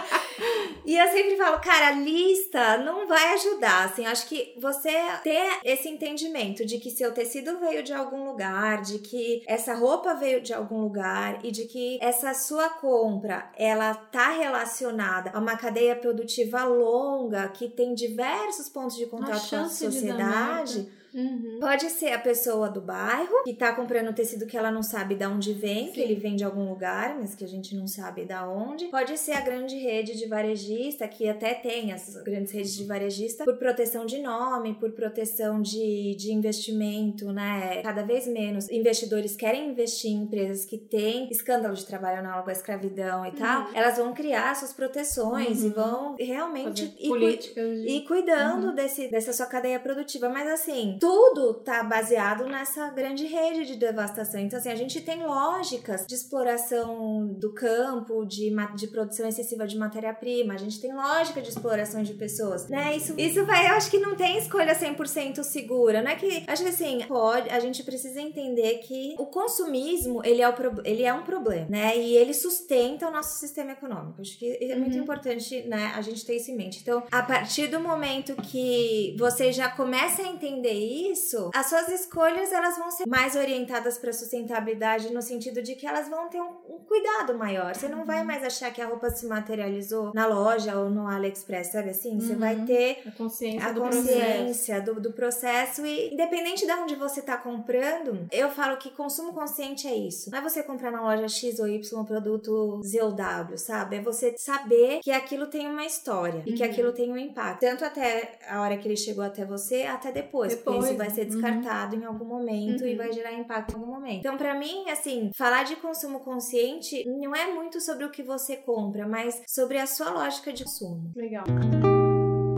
E eu sempre falo, cara, a lista não vai ajudar. Assim, acho que você ter esse entendimento de que seu tecido veio de algum lugar, de que essa roupa veio de algum lugar e de que essa sua compra ela tá relacionada a uma cadeia produtiva longa que tem diversos pontos de contato com a sociedade. Uhum. Pode ser a pessoa do bairro que tá comprando um tecido que ela não sabe de onde vem, que Sim. ele vem de algum lugar, mas que a gente não sabe da onde. Pode ser a grande rede de varejista, que até tem as grandes redes de varejista, por proteção de nome, por proteção de, de investimento, né? Cada vez menos investidores querem investir em empresas que têm escândalo de trabalho análogo à escravidão e tal. Elas vão criar suas proteções e vão realmente ir políticas de... e cuidando desse, dessa sua cadeia produtiva. Mas assim, tudo tá baseado nessa grande rede de devastação. Então, assim, a gente tem lógicas de exploração do campo, de, de produção excessiva de matéria-prima, a gente tem lógica de exploração de pessoas, né? Isso, isso vai, eu acho que não tem escolha 100% segura, não é que, acho que assim, pode, a gente precisa entender que o consumismo, ele é, o, ele é um problema, né? E ele sustenta o nosso sistema econômico. Acho que é muito Uhum. importante, né, a gente ter isso em mente. Então, a partir do momento que você já começa a entender isso, as suas escolhas elas vão ser mais orientadas para sustentabilidade no sentido de que elas vão ter um, um cuidado maior. Você não vai mais achar que a roupa se materializou na loja ou no AliExpress, sabe assim? Você Uhum. vai ter A consciência a do processo. consciência do, do processo e independente de onde você tá comprando, eu falo que consumo consciente é isso. Não é você comprar na loja X ou Y um produto ZOW, sabe? É você saber que aquilo tem uma história e que Uhum. aquilo tem um impacto. Tanto até a hora que ele chegou até você, até depois. Depois, isso vai ser uhum. descartado em algum momento e Uhum. vai gerar impacto em algum momento. Então, pra mim, assim, falar de consumo consciente não é muito sobre o que você compra, mas sobre a sua lógica de consumo. Legal.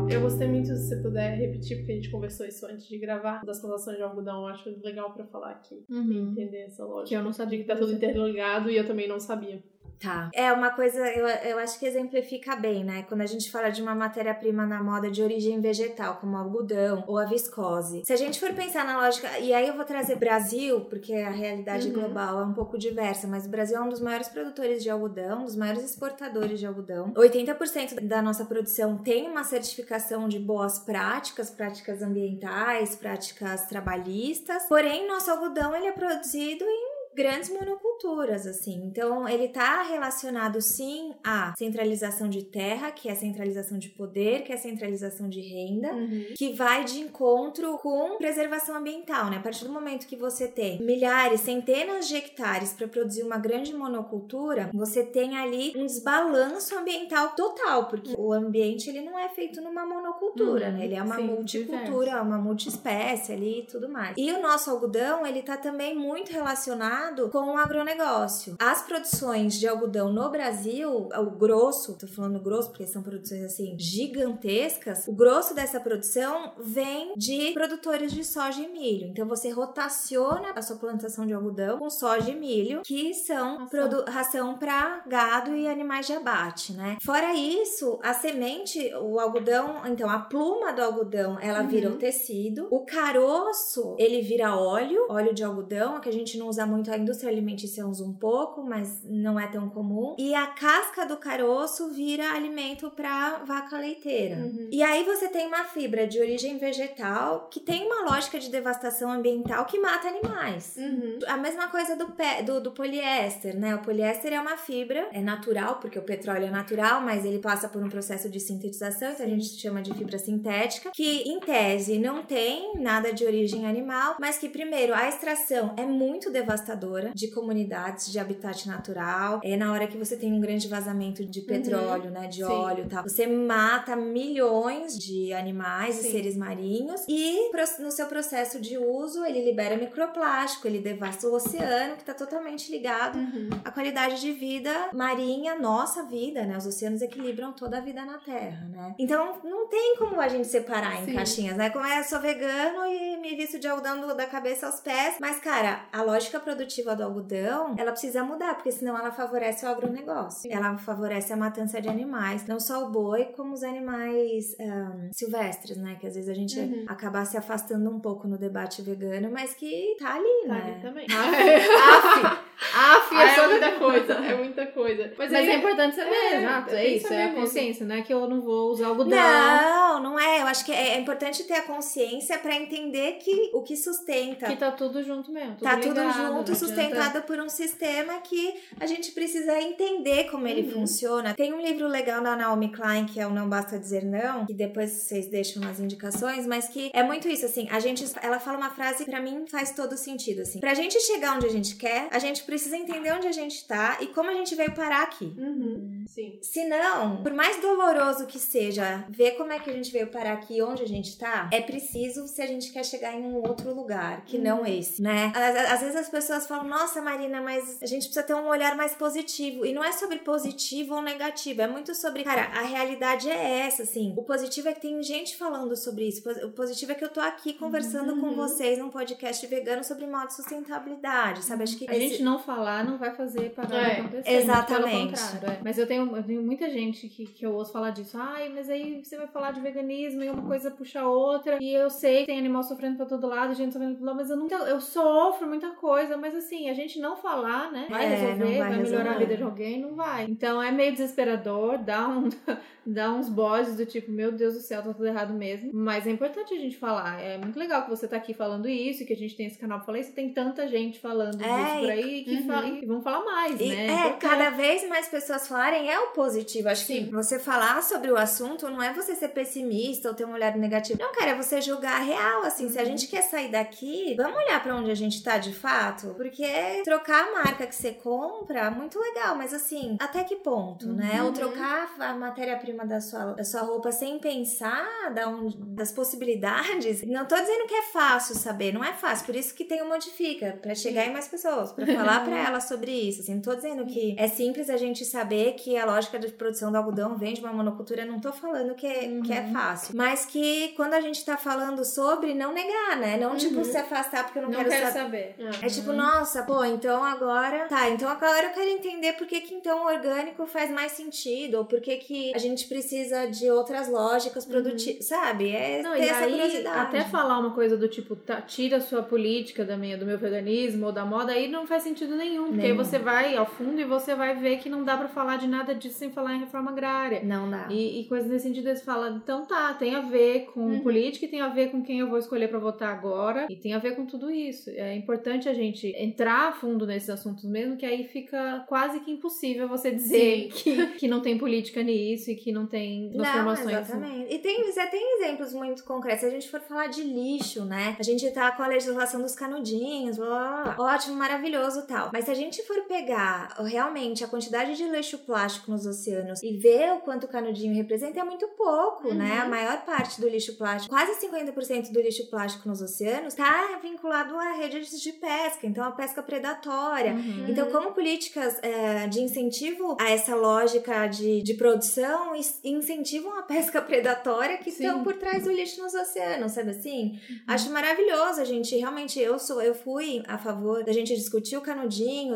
Eu gostei muito se você puder repetir, porque a gente conversou isso antes de gravar, das plantações de algodão. Eu acho legal pra falar aqui. Uhum. Entender essa lógica. Que eu não sabia que tá tudo interligado e eu também não sabia. Tá. É uma coisa, eu, eu acho que exemplifica bem, né? Quando a gente fala de uma matéria-prima na moda de origem vegetal, como o algodão ou a viscose. Se a gente for pensar na lógica, e aí eu vou trazer Brasil, porque a realidade Uhum. global é um pouco diversa, mas o Brasil é um dos maiores produtores de algodão, um dos maiores exportadores de algodão. 80% da nossa produção tem uma certificação de boas práticas, práticas ambientais, práticas trabalhistas. Porém, nosso algodão ele é produzido em grandes monoculturas, assim. Então, ele tá relacionado sim à centralização de terra, que é a centralização de poder, que é a centralização de renda, que vai de encontro com preservação ambiental, né? A partir do momento que você tem milhares, centenas de hectares para produzir uma grande monocultura, você tem ali um desbalanço ambiental total, porque o ambiente ele não é feito numa monocultura, Uhum, né? Ele é uma sim, multicultura, uma multiespécie ali e tudo mais. E o nosso algodão, ele tá também muito relacionado relacionado com o agronegócio. As produções de algodão no Brasil, o grosso, tô falando grosso porque são produções assim gigantescas, o grosso dessa produção vem de produtores de soja e milho. Então você rotaciona a sua plantação de algodão com soja e milho, que são ração para gado e animais de abate, né? Fora isso, a semente, o algodão, então a pluma do algodão, ela uhum. vira o tecido, o caroço, ele vira óleo, óleo de algodão, que a gente não usa muito, a indústria alimentícia usa um pouco, mas não é tão comum. E a casca do caroço vira alimento para vaca leiteira. Uhum. E aí você tem uma fibra de origem vegetal que tem uma lógica de devastação ambiental que mata animais. Uhum. A mesma coisa do, pé, do, do poliéster, né? O poliéster é uma fibra, é natural, porque o petróleo é natural, mas ele passa por um processo de sintetização, então a gente chama de fibra sintética, que em tese não tem nada de origem animal, mas que primeiro a extração é muito devastadora de comunidades, de habitat natural. É na hora que você tem um grande vazamento de uhum. petróleo, uhum. né, de Sim. óleo e tal. Você mata milhões de animais Sim. e seres marinhos e no seu processo de uso ele libera microplástico, ele devasta o oceano que está totalmente ligado uhum. à qualidade de vida marinha, nossa vida, né? Os oceanos equilibram toda a vida na Terra, né? Então não tem como a gente separar em Sim. caixinhas, né? Como é, sou vegano e me visto de algodão da cabeça aos pés, mas cara, a lógica produtiva do algodão, ela precisa mudar, porque senão ela favorece o agronegócio. Ela favorece a matança de animais, não só o boi, como os animais um, silvestres, né? Que às vezes a gente uhum. acaba se afastando um pouco no debate vegano, mas que tá ali, tá né? Ali também. Af, af, é, é muita coisa, é muita coisa. Mas, mas é, é importante saber, é, exato, é isso, é a consciência, mesmo. né? Que eu não vou usar algodão. Não, não é. Eu acho que é, é importante ter a consciência para entender que o que sustenta. Que tá tudo junto mesmo. Tudo tá ligado, tudo junto, sustentado por um sistema que a gente precisa entender como ele uhum. funciona. Tem um livro legal da Naomi Klein, que é o Não Basta Dizer Não, que depois vocês deixam nas indicações, mas que é muito isso, assim, a gente, ela fala uma frase que para mim faz todo sentido, assim. Pra gente chegar onde a gente quer, a gente precisa entender onde a gente tá e como a gente veio parar aqui. Uhum. Sim. Se não, por mais doloroso que seja ver como é que a gente veio parar aqui onde a gente tá, é preciso se a gente quer chegar em um outro lugar, que uhum. não esse, né? Às, às, vezes as pessoas falam, nossa, Marina, mas a gente precisa ter um olhar mais positivo. E não é sobre positivo ou negativo, é muito sobre, cara, a realidade é essa, assim. O positivo é que tem gente falando sobre isso. O positivo é que eu tô aqui conversando uhum. com vocês num podcast vegano sobre modo de sustentabilidade, sabe? Acho que a esse... gente não falar não vai fazer parar é, de acontecer. Exatamente. É. Mas eu tenho, eu tenho muita gente que, que eu ouço falar disso. Ai, mas aí você vai falar de veganismo e uma coisa puxa a outra. E eu sei que tem animal sofrendo pra todo lado, gente sofrendo pra todo lado, mas eu não. Eu sofro muita coisa, mas assim, a gente não falar, né? Vai é, resolver, vai, vai melhorar a vida de alguém, não vai. Então é meio desesperador, dá um. dá uns bosses do tipo, meu Deus do céu, tá tudo errado mesmo. Mas é importante a gente falar. É muito legal que você tá aqui falando isso, que a gente tem esse canal pra falar isso. Tem tanta gente falando é, disso por aí que uhum. fala, e vão falar mais, e né? É, cada vez mais pessoas falarem é o positivo. Acho Sim. que você falar sobre o assunto não é você ser pessimista ou ter um olhar negativo. Não, cara, é você julgar a real, assim. Uhum. Se a uhum. gente quer sair daqui, vamos olhar para onde a gente tá de fato. Porque trocar a marca que você compra, muito legal, mas assim, até que ponto, uhum. né? Ou uhum. trocar a matéria-prima da sua, da sua roupa sem pensar da um, das possibilidades. Não tô dizendo que é fácil saber, não é fácil. Por isso que tem o Modifica, para chegar em mais pessoas, para falar para elas sobre isso. Assim, não tô dizendo que é simples a gente saber que a lógica de produção do algodão vem de uma monocultura, não tô falando que é, uhum. que é uhum. fácil. Mas que quando a gente tá falando sobre, não negar, né? Não tipo, uhum. tipo se afastar porque eu não, não quero, quero saber. Uhum. É tipo, nossa, pô, então agora. Tá, então agora eu quero entender por que, que então o orgânico faz mais sentido, ou por que, que a gente precisa de outras lógicas produtivas, uhum. sabe? É Não, ter essa aí, curiosidade. Até falar uma coisa do tipo, tá, tira a sua política da minha, do meu veganismo ou da moda, aí não faz sentido nenhum. Porque aí você vai ao fundo e você vai ver que não dá para falar de nada disso sem falar em reforma agrária. Não dá. E, e coisas nesse sentido, eles falam, então tá, tem a ver com uhum. política e tem a ver com quem eu vou escolher para votar agora e tem a ver com tudo isso. É importante a gente entrar a fundo nesses assuntos mesmo, que aí fica quase que impossível você dizer que, que não tem política nisso e que não tem transformações. Não, exatamente. E tem, tem exemplos muito concretos. Se a gente for falar de lixo, né? A gente tá com a legislação dos canudinhos, blá, blá, blá. ótimo, maravilhoso tal. Tal. Mas se a gente for pegar realmente a quantidade de lixo plástico nos oceanos e ver o quanto o canudinho representa, é muito pouco, né? Uhum. A maior parte do lixo plástico, quase 50% do lixo plástico nos oceanos, está vinculado a redes de pesca, então a pesca predatória. Uhum. Então, como políticas é, de incentivo a essa lógica de, de produção incentivam a pesca predatória que Sim. estão por trás do lixo nos oceanos, sabe assim? Acho maravilhoso a gente, realmente, eu sou, eu fui a favor da gente discutir o canudinho,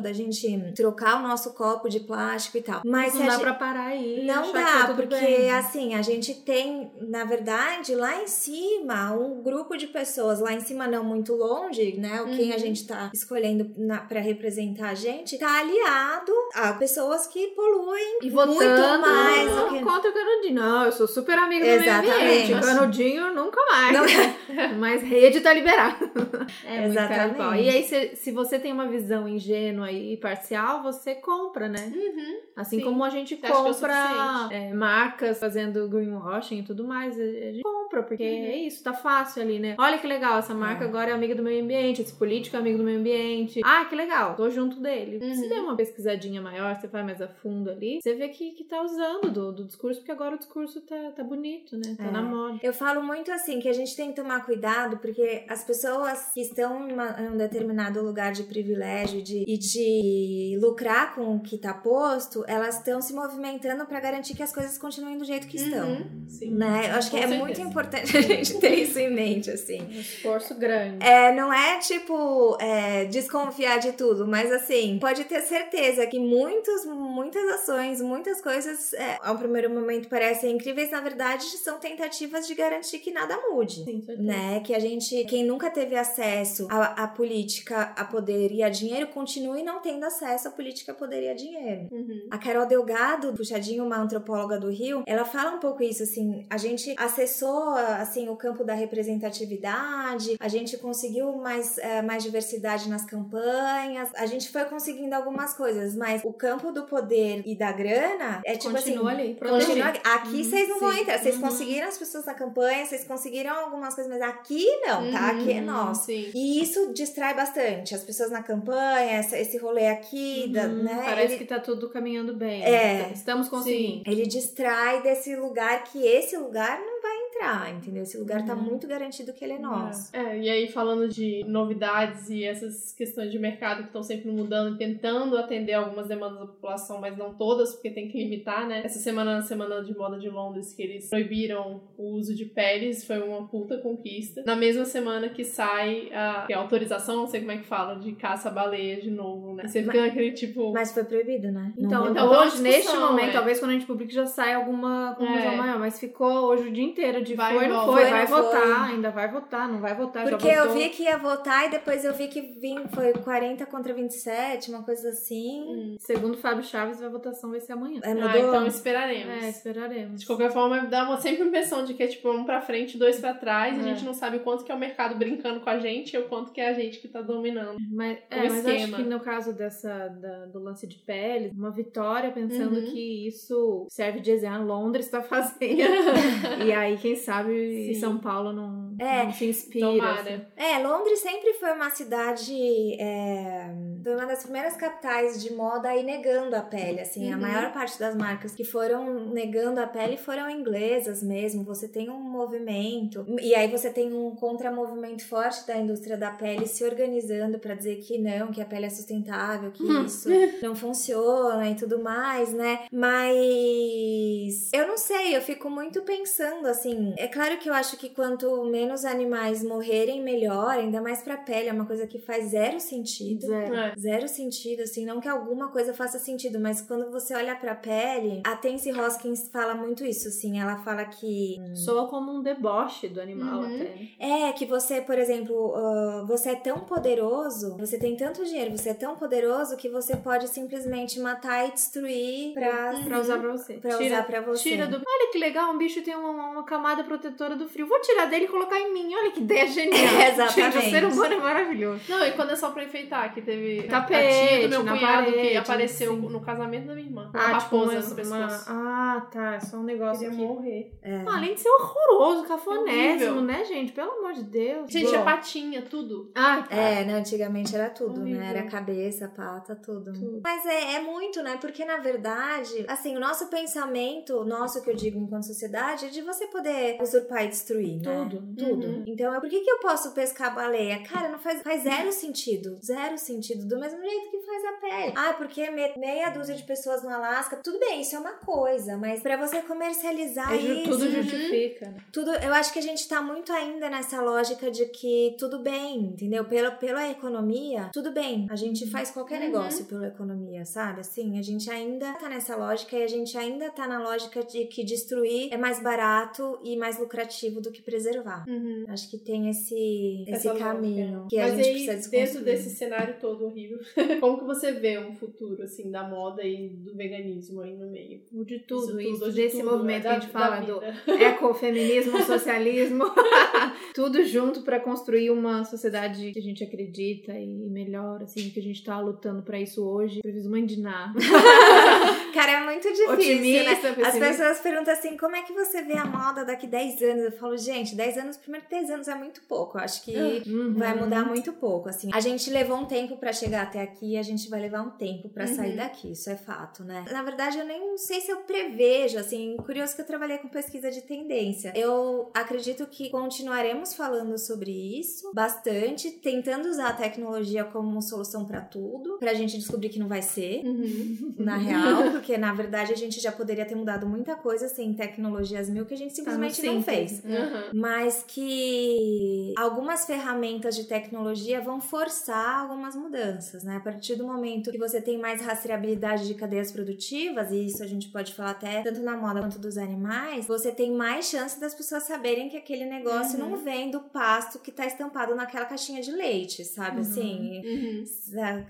da gente trocar o nosso copo de plástico e tal. Mas não dá gente- pra parar aí. não dá, tá porque bem. assim, a gente tem, na verdade, lá em cima, um grupo de pessoas, lá em cima não muito longe, né? O Quem a Uhum. gente tá escolhendo na, pra representar a gente, tá aliado a pessoas que poluem E votando muito mais do que. contra o canudinho. Não, eu sou super amiga do Exatamente. meio ambiente. Canudinho nunca mais. Não- Mas rede tá liberado. É Exatamente. E aí, se, se você tem uma visão ingênua e parcial, você compra, né? Uhum. Assim Sim. como a gente Você é compra é, marcas fazendo greenwashing e tudo mais, a a gente compra, porque Uhum. é isso, tá fácil ali, né? Olha que legal, essa marca É. agora é amiga do meio ambiente, esse político é amigo do meio ambiente. Ah, que legal, tô junto dele. Uhum. Se der uma pesquisadinha maior, você vai mais a fundo ali, você vê que, que tá usando do, do discurso, porque agora o discurso tá, tá bonito, né? Tá É. na moda. Eu falo muito assim que a gente tem que tomar cuidado porque as pessoas que estão em, uma- em um determinado lugar de privilégio de, e de lucrar com o que tá posto, elas estão se movimentando para garantir que as coisas continuem do jeito que estão. Uhum. Sim. Né? Eu acho que Com é certeza. muito importante a gente ter isso em mente, assim. Um esforço grande. É, não é tipo é, desconfiar de tudo, mas assim, pode ter certeza que muitos, muitas ações, muitas coisas, é, ao primeiro momento parecem incríveis, na verdade são tentativas de garantir que nada mude. Sim, certeza. Né? Que a gente, quem nunca teve acesso à, à política, a poder e a dinheiro, continue não tendo acesso à política, poder e a dinheiro. Uhum. A Carol Delgado, puxadinho, uma antropóloga do Rio, ela fala um pouco isso, assim, a gente acessou, assim, o campo da representatividade, a gente conseguiu mais, eh, mais diversidade nas campanhas, a gente foi conseguindo algumas coisas, mas o campo do poder e da grana é tipo Continua assim... ali, Continua, protegido. aqui Uhum, vocês não vão sim. entrar. Vocês Uhum. conseguiram as pessoas na campanha, vocês conseguiram algumas coisas, mas aqui não, tá? Aqui é Uhum. nosso. Sim. E isso distrai bastante. As pessoas na campanha, essa- esse rolê aqui, da, Uhum, né? Parece ele- que tá tudo caminhando bem. É. né? Estamos conseguindo. ele distrai desse lugar que esse lugar não vai entrar, entendeu? Esse lugar tá Uhum. muito garantido que ele é nosso. É, e aí falando de novidades e essas questões de mercado que estão sempre mudando, tentando atender algumas demandas da população, mas não todas, porque tem que limitar, né? Essa semana, na Semana de Moda de Londres, que eles proibiram o uso de peles, foi uma puta conquista. Na mesma semana que sai a, que é a autorização, não sei como é que fala, de caça à baleia de novo, né? Você fica naquele tipo... Mas foi proibido, né? Então, Não- então, uma hoje, neste momento, é. talvez quando a gente publique já saia alguma conclusão É. maior, mas ficou hoje o dia inteiro de Vai foi, não foi, Foi, vai não foi. votar, ainda vai votar, não vai votar, Porque já eu vi que ia votar e depois eu vi que vim, foi 40 contra 27, uma coisa assim. Hum. Segundo Fábio Chaves, a votação vai ser amanhã. É, Ah, mudou. então esperaremos. É, esperaremos. De qualquer forma, dá uma, sempre a impressão de que é tipo um pra frente, dois pra trás, e a É. gente não sabe o quanto que é o mercado brincando com a gente e o quanto que é a gente que tá dominando. Mas, é, mas acho que no caso dessa, da- do lance de peles, uma vitória pensando Uhum. que isso serve de exemplo. Londres está fazendo. e aí, quem sabe, Sim. São Paulo não, É, não se inspira. Tomara. assim. É, Londres sempre foi uma cidade. é, foi uma das primeiras capitais de moda aí negando a pele. Assim, a Uhum. maior parte das marcas que foram negando a pele foram inglesas mesmo. Você tem um movimento. E aí você tem um contramovimento forte da indústria da pele se organizando para dizer que não, que a pele é sustentável, que Hum. isso não funciona e tudo mais, né? Mas eu não sei, eu fico muito pensando assim. É claro que eu acho que quanto menos animais morrerem, melhor, ainda mais pra pele, é uma coisa que faz zero sentido. Zero. É. Zero sentido, assim, não que alguma coisa faça sentido, mas quando você olha pra pele, a Tense Hoskins fala muito isso, assim, ela fala que Soa como um deboche do animal Uhum. até. é que você, por exemplo, ah, você é tão poderoso, você tem tanto dinheiro, você é tão poderoso que você pode simplesmente matar e destruir pra, Pra usar pra você. pra tira, usar pra você. Tira do. Olha que legal, um bicho tem uma, uma camada protetora do frio. Vou tirar dele e colocar em mim. Olha que ideia genial. Exatamente. Gente, o ser humano é maravilhoso. Não, e quando é só pra enfeitar, que teve Tapete, a tia do meu cunhado parede, que apareceu sim. no casamento da minha irmã. Ah, uma tipo, raposa no uma-. Ah, tá. É só um negócio Queria morrer. É. Ah, Além de ser horroroso, cafonésimo, Horrível. né, gente? Pelo amor de Deus. Gente, Bom. a patinha, tudo. Ai, para. É, né? Antigamente era tudo, Horrível. né? Era cabeça, pata, tudo. Tudo. Mas é, é muito, né? Porque na verdade, assim, o nosso pensamento, nosso que eu digo enquanto sociedade, é de você poder usurpar e destruir, né? Tudo. Tudo. Uhum. Então, por que, que eu posso pescar baleia? Cara, não faz, faz zero sentido. Zero sentido. Do mesmo jeito que faz a pele. Ah, porque me- meia dúzia de pessoas no Alasca. Tudo bem, isso é uma coisa. Mas pra você comercializar É isso. tudo Uhum. justifica, né? Tudo, eu acho que a gente tá muito ainda nessa lógica de que tudo bem, entendeu? Pela, pela economia, tudo bem. A gente faz qualquer Uhum. negócio pela economia, sabe? Assim, a gente ainda tá nessa lógica e a gente ainda tá na lógica de que destruir é mais barato e mais lucrativo do que preservar. Uhum. Acho que tem esse, esse Essa caminho lógica. que a Mas gente aí, precisa dentro desse cenário todo horrível, como que você vê um futuro, assim, da moda e do veganismo aí no meio? O de tudo Isso isso, de desse tudo, movimento é que a gente fala do vida. ecofeminismo, socialismo, tudo junto pra construir uma sociedade que a gente acredita e melhor, assim, que a gente tá lutando pra isso hoje. Preciso mandinar. Cara, é muito difícil, né? Otimista, As pessimista. pessoas perguntam assim, como é que você vê a moda daqui 10 anos? Eu falo, gente, 10 anos, primeiro que 10 anos é muito pouco. Eu acho que Uhum. vai mudar muito pouco, assim. A gente levou um tempo pra chegar até aqui e a gente vai levar um tempo pra Uhum. sair daqui, isso é fato, né? Na verdade, eu nem sei se eu prevejo, assim, curioso que eu trabalhei com pesquisa de tendência. Eu acredito que continuaremos falando sobre isso bastante, tentando usar a tecnologia como solução pra tudo, pra gente descobrir que não vai ser Uhum. na real, porque na verdade a gente já poderia ter mudado muita coisa sem tecnologias mil que a gente Tá no simplesmente não fez. Uhum. Mas que algumas ferramentas de tecnologia vão forçar algumas mudanças, né? A partir do momento que você tem mais rastreabilidade de cadeias produtivas, e isso a gente pode falar até tanto na moda quanto dos animais, você tem mais chance das pessoas saberem que aquele negócio Uhum. não vem do pasto que tá estampado naquela caixinha de leite, sabe? Uhum. Assim, Uhum.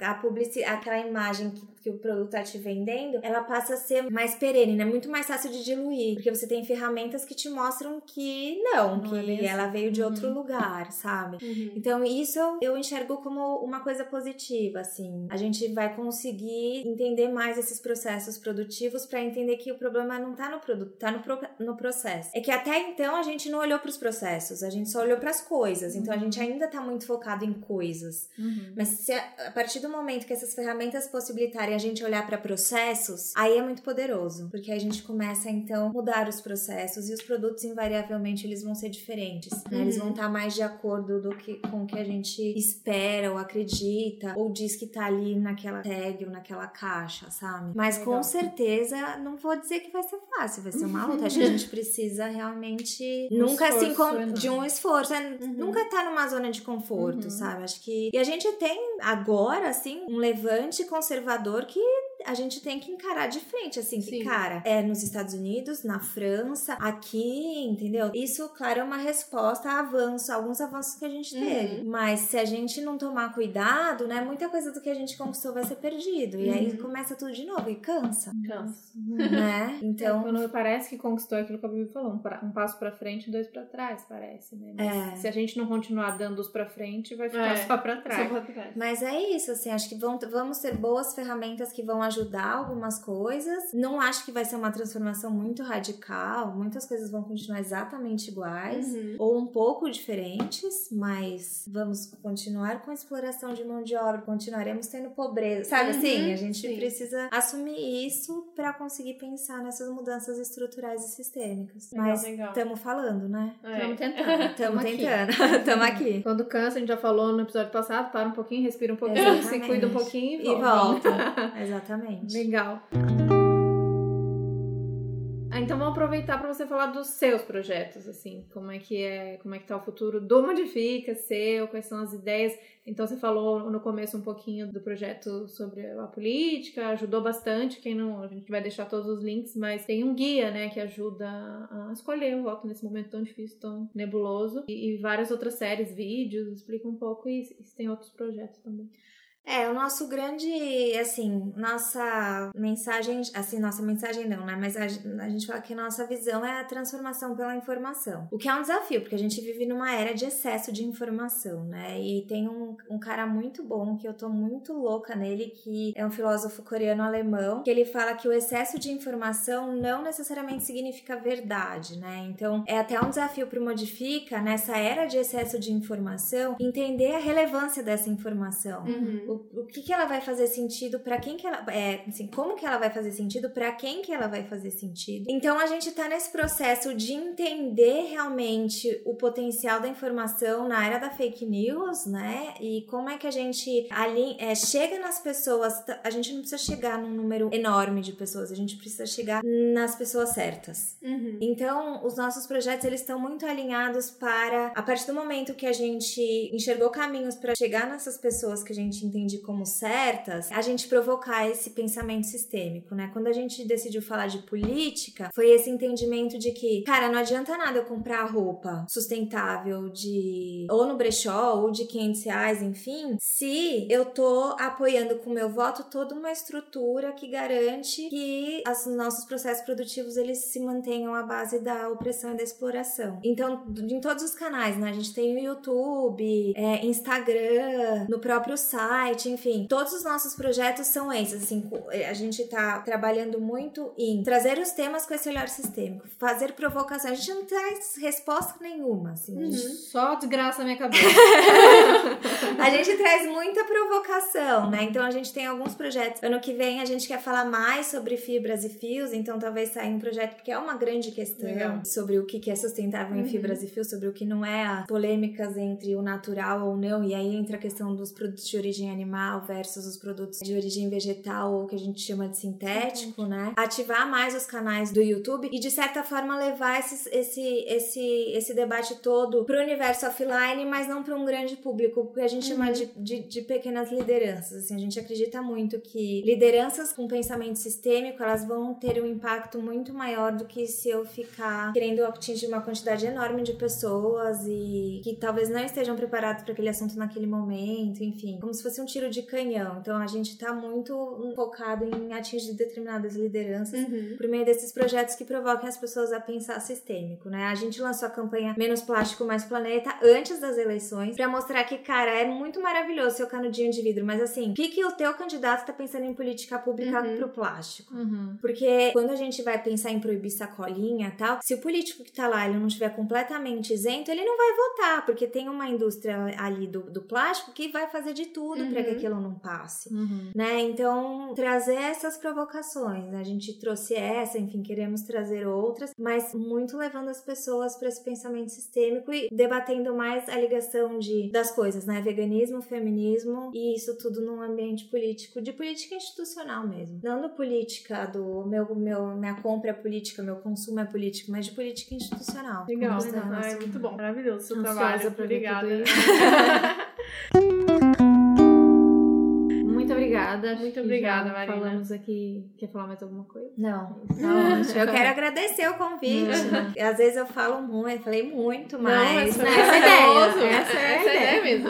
a, a publici- aquela imagem que, que o produto tá te vendendo, ela passa a ser mais perene, né? Muito mais fácil de diluir, porque você tem ferramentas que te mostram que não, Não que é ela assim. veio de Uhum. outro lugar, sabe? Uhum. Então, isso eu- enxergo como uma coisa positiva, assim. A gente vai conseguir entender mais esses processos produtivos para entender que o problema não tá no produto, tá no, pro- no processo. É que até então a gente não olhou para os processos, a gente só olhou para as coisas. Então, a gente ainda tá muito focado em coisas. Uhum. Mas se a, a partir do momento que essas ferramentas possibilitarem a gente olhar para processos, aí é muito poderoso, porque a gente começa então a mudar os processos e os produtos invariavelmente eles vão ser diferentes, né? Eles Uhum. vão estar mais de acordo do que com o que a gente espera ou acredita ou diz que tá ali naquela tag ou naquela caixa, sabe? Mas com Legal. certeza não vou dizer que vai ser fácil, vai ser uma luta. Acho que a gente precisa realmente Um nunca se esforço encon- enorme. de um esforço, é, Uhum. nunca tá numa zona de conforto, Uhum. sabe? Acho que. E a gente tem agora, assim, um levante conservador que a gente tem que encarar de frente, assim, que, cara, é nos Estados Unidos, na França, aqui, entendeu? Isso, claro, é uma resposta a avanço, a alguns avanços que a gente Uhum. teve. Mas se a gente não tomar cuidado, né, muita coisa do que a gente conquistou vai ser perdido. E aí Uhum. começa tudo de novo e cansa, Cansa. né? Então, Então. quando parece que conquistou aquilo que a Bibi falou, um, pra- um passo pra frente e dois pra trás, parece, né? Mas É. se a gente não continuar dando os pra frente, vai ficar É. só pra trás. Só pra trás. Mas é isso, assim, acho que vão, vamos ter boas ferramentas que vão ajudar algumas coisas. Não acho que vai ser uma transformação muito radical, muitas coisas vão continuar exatamente iguais. Uhum. Ou um pouco diferentes, mas vamos continuar com a exploração de mão de obra, continuaremos tendo pobreza, sabe Uhum, assim? A gente sim. precisa assumir isso para conseguir pensar nessas mudanças estruturais e sistêmicas. Legal, mas estamos falando, né? É. Estamos tentando. Estamos aqui. tentando, estamos aqui. Quando cansa, a gente já falou no episódio passado, para um pouquinho, respira um pouquinho, se Exatamente. cuida um pouquinho e E volta. volta. Exatamente. Legal. Ah, Então vamos aproveitar para você falar dos seus projetos, assim, como é que é, como é que tá o futuro do Modifica, seu, quais são as ideias. Então você falou no começo um pouquinho do projeto sobre a política, ajudou bastante, quem não, a gente vai deixar todos os links, mas tem um guia, né, que ajuda a escolher o voto nesse momento tão difícil, tão nebuloso, e, e várias outras séries, vídeos, explica um pouco e, e tem outros projetos também. É, o nosso grande, assim, nossa mensagem, assim, nossa mensagem não, né? Mas a, a, gente fala que a nossa visão é a transformação pela informação. O que é um desafio, porque a gente vive numa era de excesso de informação, né? E tem um, um cara muito bom, que eu tô muito louca nele, que é um filósofo coreano-alemão, que ele fala que o excesso de informação não necessariamente significa verdade, né? Então, é até um desafio pro Modifica, nessa era de excesso de informação, entender a relevância dessa informação. Uhum. O, o que que ela vai fazer sentido para quem que ela... É, assim, como que ela vai fazer sentido para quem que ela vai fazer sentido. Então, a gente tá nesse processo de entender realmente o potencial da informação na era da fake news, né? E como é que a gente ali, é, chega nas pessoas. A gente não precisa chegar num número enorme de pessoas, a gente precisa chegar nas pessoas certas. Uhum. Então, os nossos projetos eles estão muito alinhados para a partir do momento que a gente enxergou caminhos para chegar nessas pessoas que a gente entende como certas, a gente provocar esse pensamento sistêmico, né? Quando a gente decidiu falar de política, foi esse entendimento de que, cara, não adianta nada eu comprar roupa sustentável de ou no brechó ou de 500 reais, enfim, se eu tô apoiando com meu voto toda uma estrutura que garante que os nossos processos produtivos eles se mantenham à base da opressão e da exploração. Então, em todos os canais, né? A gente tem o YouTube, é, Instagram, no próprio site, enfim, todos os nossos projetos são esses. Assim, a gente tá trabalhando muito em trazer os temas com esse olhar sistêmico, fazer provocação. A gente não traz resposta nenhuma, assim. Uhum. Só desgraça na minha cabeça. a gente traz muita provocação, né? Então a gente tem alguns projetos. Ano que vem a gente quer falar mais sobre fibras e fios, então talvez saia um projeto que é uma grande questão Legal. sobre o que é sustentável em Uhum. fibras e fios, sobre o que não é, as polêmicas entre o natural ou não, e aí entra a questão dos produtos de origem animal versus os produtos de origem vegetal ou que a gente chama de sintético, né? Ativar mais os canais do YouTube e de certa forma levar esses, esse, esse, esse debate todo pro universo offline, mas não para um grande público, porque a gente chama de, de, de pequenas lideranças. Assim, a gente acredita muito que lideranças com pensamento sistêmico elas vão ter um impacto muito maior do que se eu ficar querendo atingir uma quantidade enorme de pessoas e que talvez não estejam preparados para aquele assunto naquele momento, enfim, como se fosse um tiro de canhão. Então a gente tá muito focado em atingir determinadas lideranças Uhum. por meio desses projetos que provoquem as pessoas a pensar sistêmico, né? A gente lançou a campanha Menos Plástico, Mais Planeta antes das eleições pra mostrar que, cara, é muito maravilhoso seu canudinho de vidro, mas assim, o que, que o teu candidato tá pensando em política pública Uhum. pro plástico? Uhum. Porque quando a gente vai pensar em proibir sacolinha e tal, se o político que tá lá ele não estiver completamente isento, ele não vai votar, porque tem uma indústria ali do, do plástico que vai fazer de tudo que Uhum. aquilo não passe Uhum. né? Então, trazer essas provocações, né? A gente trouxe essa, enfim, queremos trazer outras, mas muito levando as pessoas para esse pensamento sistêmico e debatendo mais a ligação de das coisas, né? Veganismo, feminismo e isso tudo num ambiente político, de política institucional mesmo. Não do política do meu meu minha compra é política, meu consumo é político, mas de política institucional. Legal. Como está Ai, muito bom. Maravilhoso seu Ansiosa trabalho. Obrigada. obrigada. Muito obrigada, Marina. Falamos aqui. Quer falar mais alguma coisa? Não, Isso. não, eu quero agradecer o convite. Às vezes eu falo muito, falei muito, Não, mas. né? foi essa é a ideia, essa é a ideia. mesmo.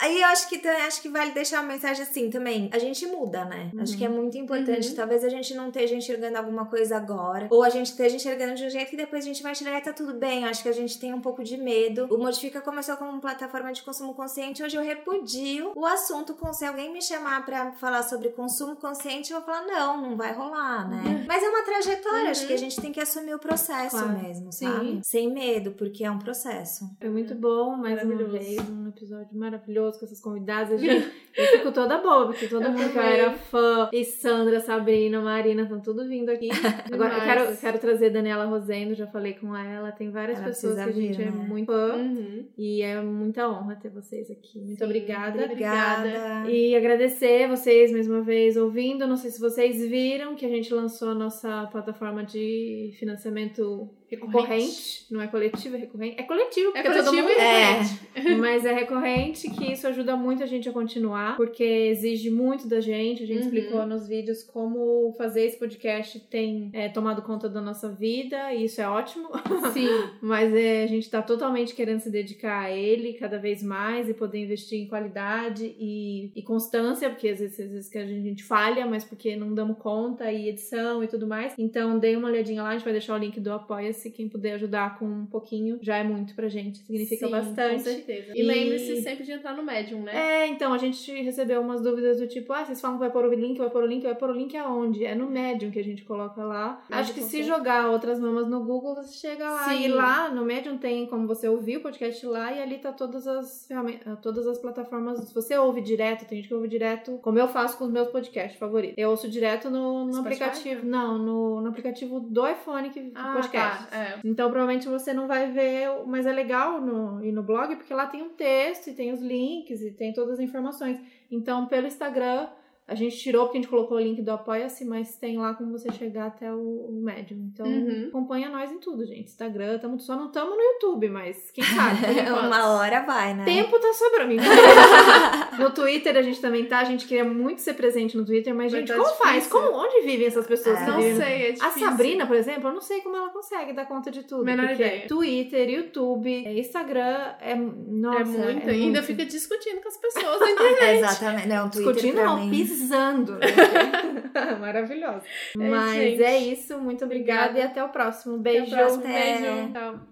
Aí eu acho que, acho que vale deixar uma mensagem assim também. A gente muda, né? Acho que é muito importante. Uhum. Talvez a gente não esteja enxergando alguma coisa agora. Ou a gente esteja enxergando de um jeito que depois a gente vai enxergar e tá tudo bem. Eu acho que a gente tem um pouco de medo. O Modifica começou como uma plataforma de consumo consciente. Hoje eu repudio o assunto com se alguém me chamar pra falar sobre consumo consciente, eu vou falar, não, não vai rolar, né? Mas é uma trajetória, acho que a gente tem que assumir o processo Claro. mesmo, Sim. sabe? Sem medo, porque é um processo. Foi muito bom, mais uma vez, um episódio maravilhoso com essas convidadas. Gente, eu fico toda boba, porque todo Eu mundo que eu era fã, e Sandra, Sabrina, Marina, estão tudo vindo aqui. Agora, eu quero, quero trazer Daniela Rosendo, já falei com ela. Tem várias Ela pessoas que a gente vir, é né? muito fã. Uhum. E é muita honra ter vocês aqui. Muito Sim, obrigada. Obrigada. E agradecer vocês mais uma vez ouvindo. Não sei se vocês viram que a gente lançou a nossa plataforma de financiamento recorrente, não é coletivo, é recorrente. É coletivo, É porque todo coletivo mundo e É. recorrente. mas é recorrente que isso ajuda muito a gente a continuar, porque exige muito da gente. A gente Uhum. explicou nos vídeos como fazer esse podcast tem é, tomado conta da nossa vida, e isso é ótimo. Sim. Mas é, a gente tá totalmente querendo se dedicar a ele cada vez mais e poder investir em qualidade e, e constância, porque às vezes, às vezes que a gente falha, mas porque não damos conta, e edição e tudo mais. Então, dê uma olhadinha lá, a gente vai deixar o link do Apoia-se. Quem puder ajudar com um pouquinho já é muito pra gente, significa Sim, bastante. Com certeza. E, E- lembre-se sempre de entrar no Medium, né? É, então, a gente recebeu umas dúvidas do tipo, ah, vocês falam que vai pôr o link, vai pôr o link, vai pôr o link aonde? É no Medium que a gente coloca lá. Acho que se jogar outras mamas no Google, você chega lá. Sim. E lá no Medium tem como você ouvir o podcast lá e ali tá todas as ferramentas, todas as plataformas. Se você ouve direto, tem gente que ouve direto, como eu faço com os meus podcasts favoritos. Eu ouço direto no, no aplicativo. Não, no, no aplicativo do iPhone que Ah, podcast. tá. É. Então, provavelmente você não vai ver, mas é legal no, ir no blog, porque lá tem um texto e tem os links e tem todas as informações. Então, pelo Instagram, a gente tirou porque a gente colocou o link do Apoia-se, mas tem lá como você chegar até o, o Medium. Então, Uhum. acompanha nós em tudo, gente. Instagram, tamo, só não estamos no YouTube, mas quem sabe? Uma hora vai, né? Tempo tá sobrando. no Twitter a gente também tá. A gente queria muito ser presente no Twitter, mas, Mas gente, tá como faz? difícil. Como, onde vivem essas pessoas É. Não vivem sei, é a difícil. Sabrina, por exemplo, eu não sei como ela consegue dar conta de tudo. Menor ideia. Twitter, YouTube, Instagram, é. Nossa, é muito. é ainda muito. fica discutindo com as pessoas na internet. Exatamente. Não, Twitter Discutindo, não, mim. Pisando. né? Maravilhosa. É, Mas gente. é isso. Muito obrigada, Obrigada. e até o próximo. Até o Beijo. próximo. É. Beijo. Tchau.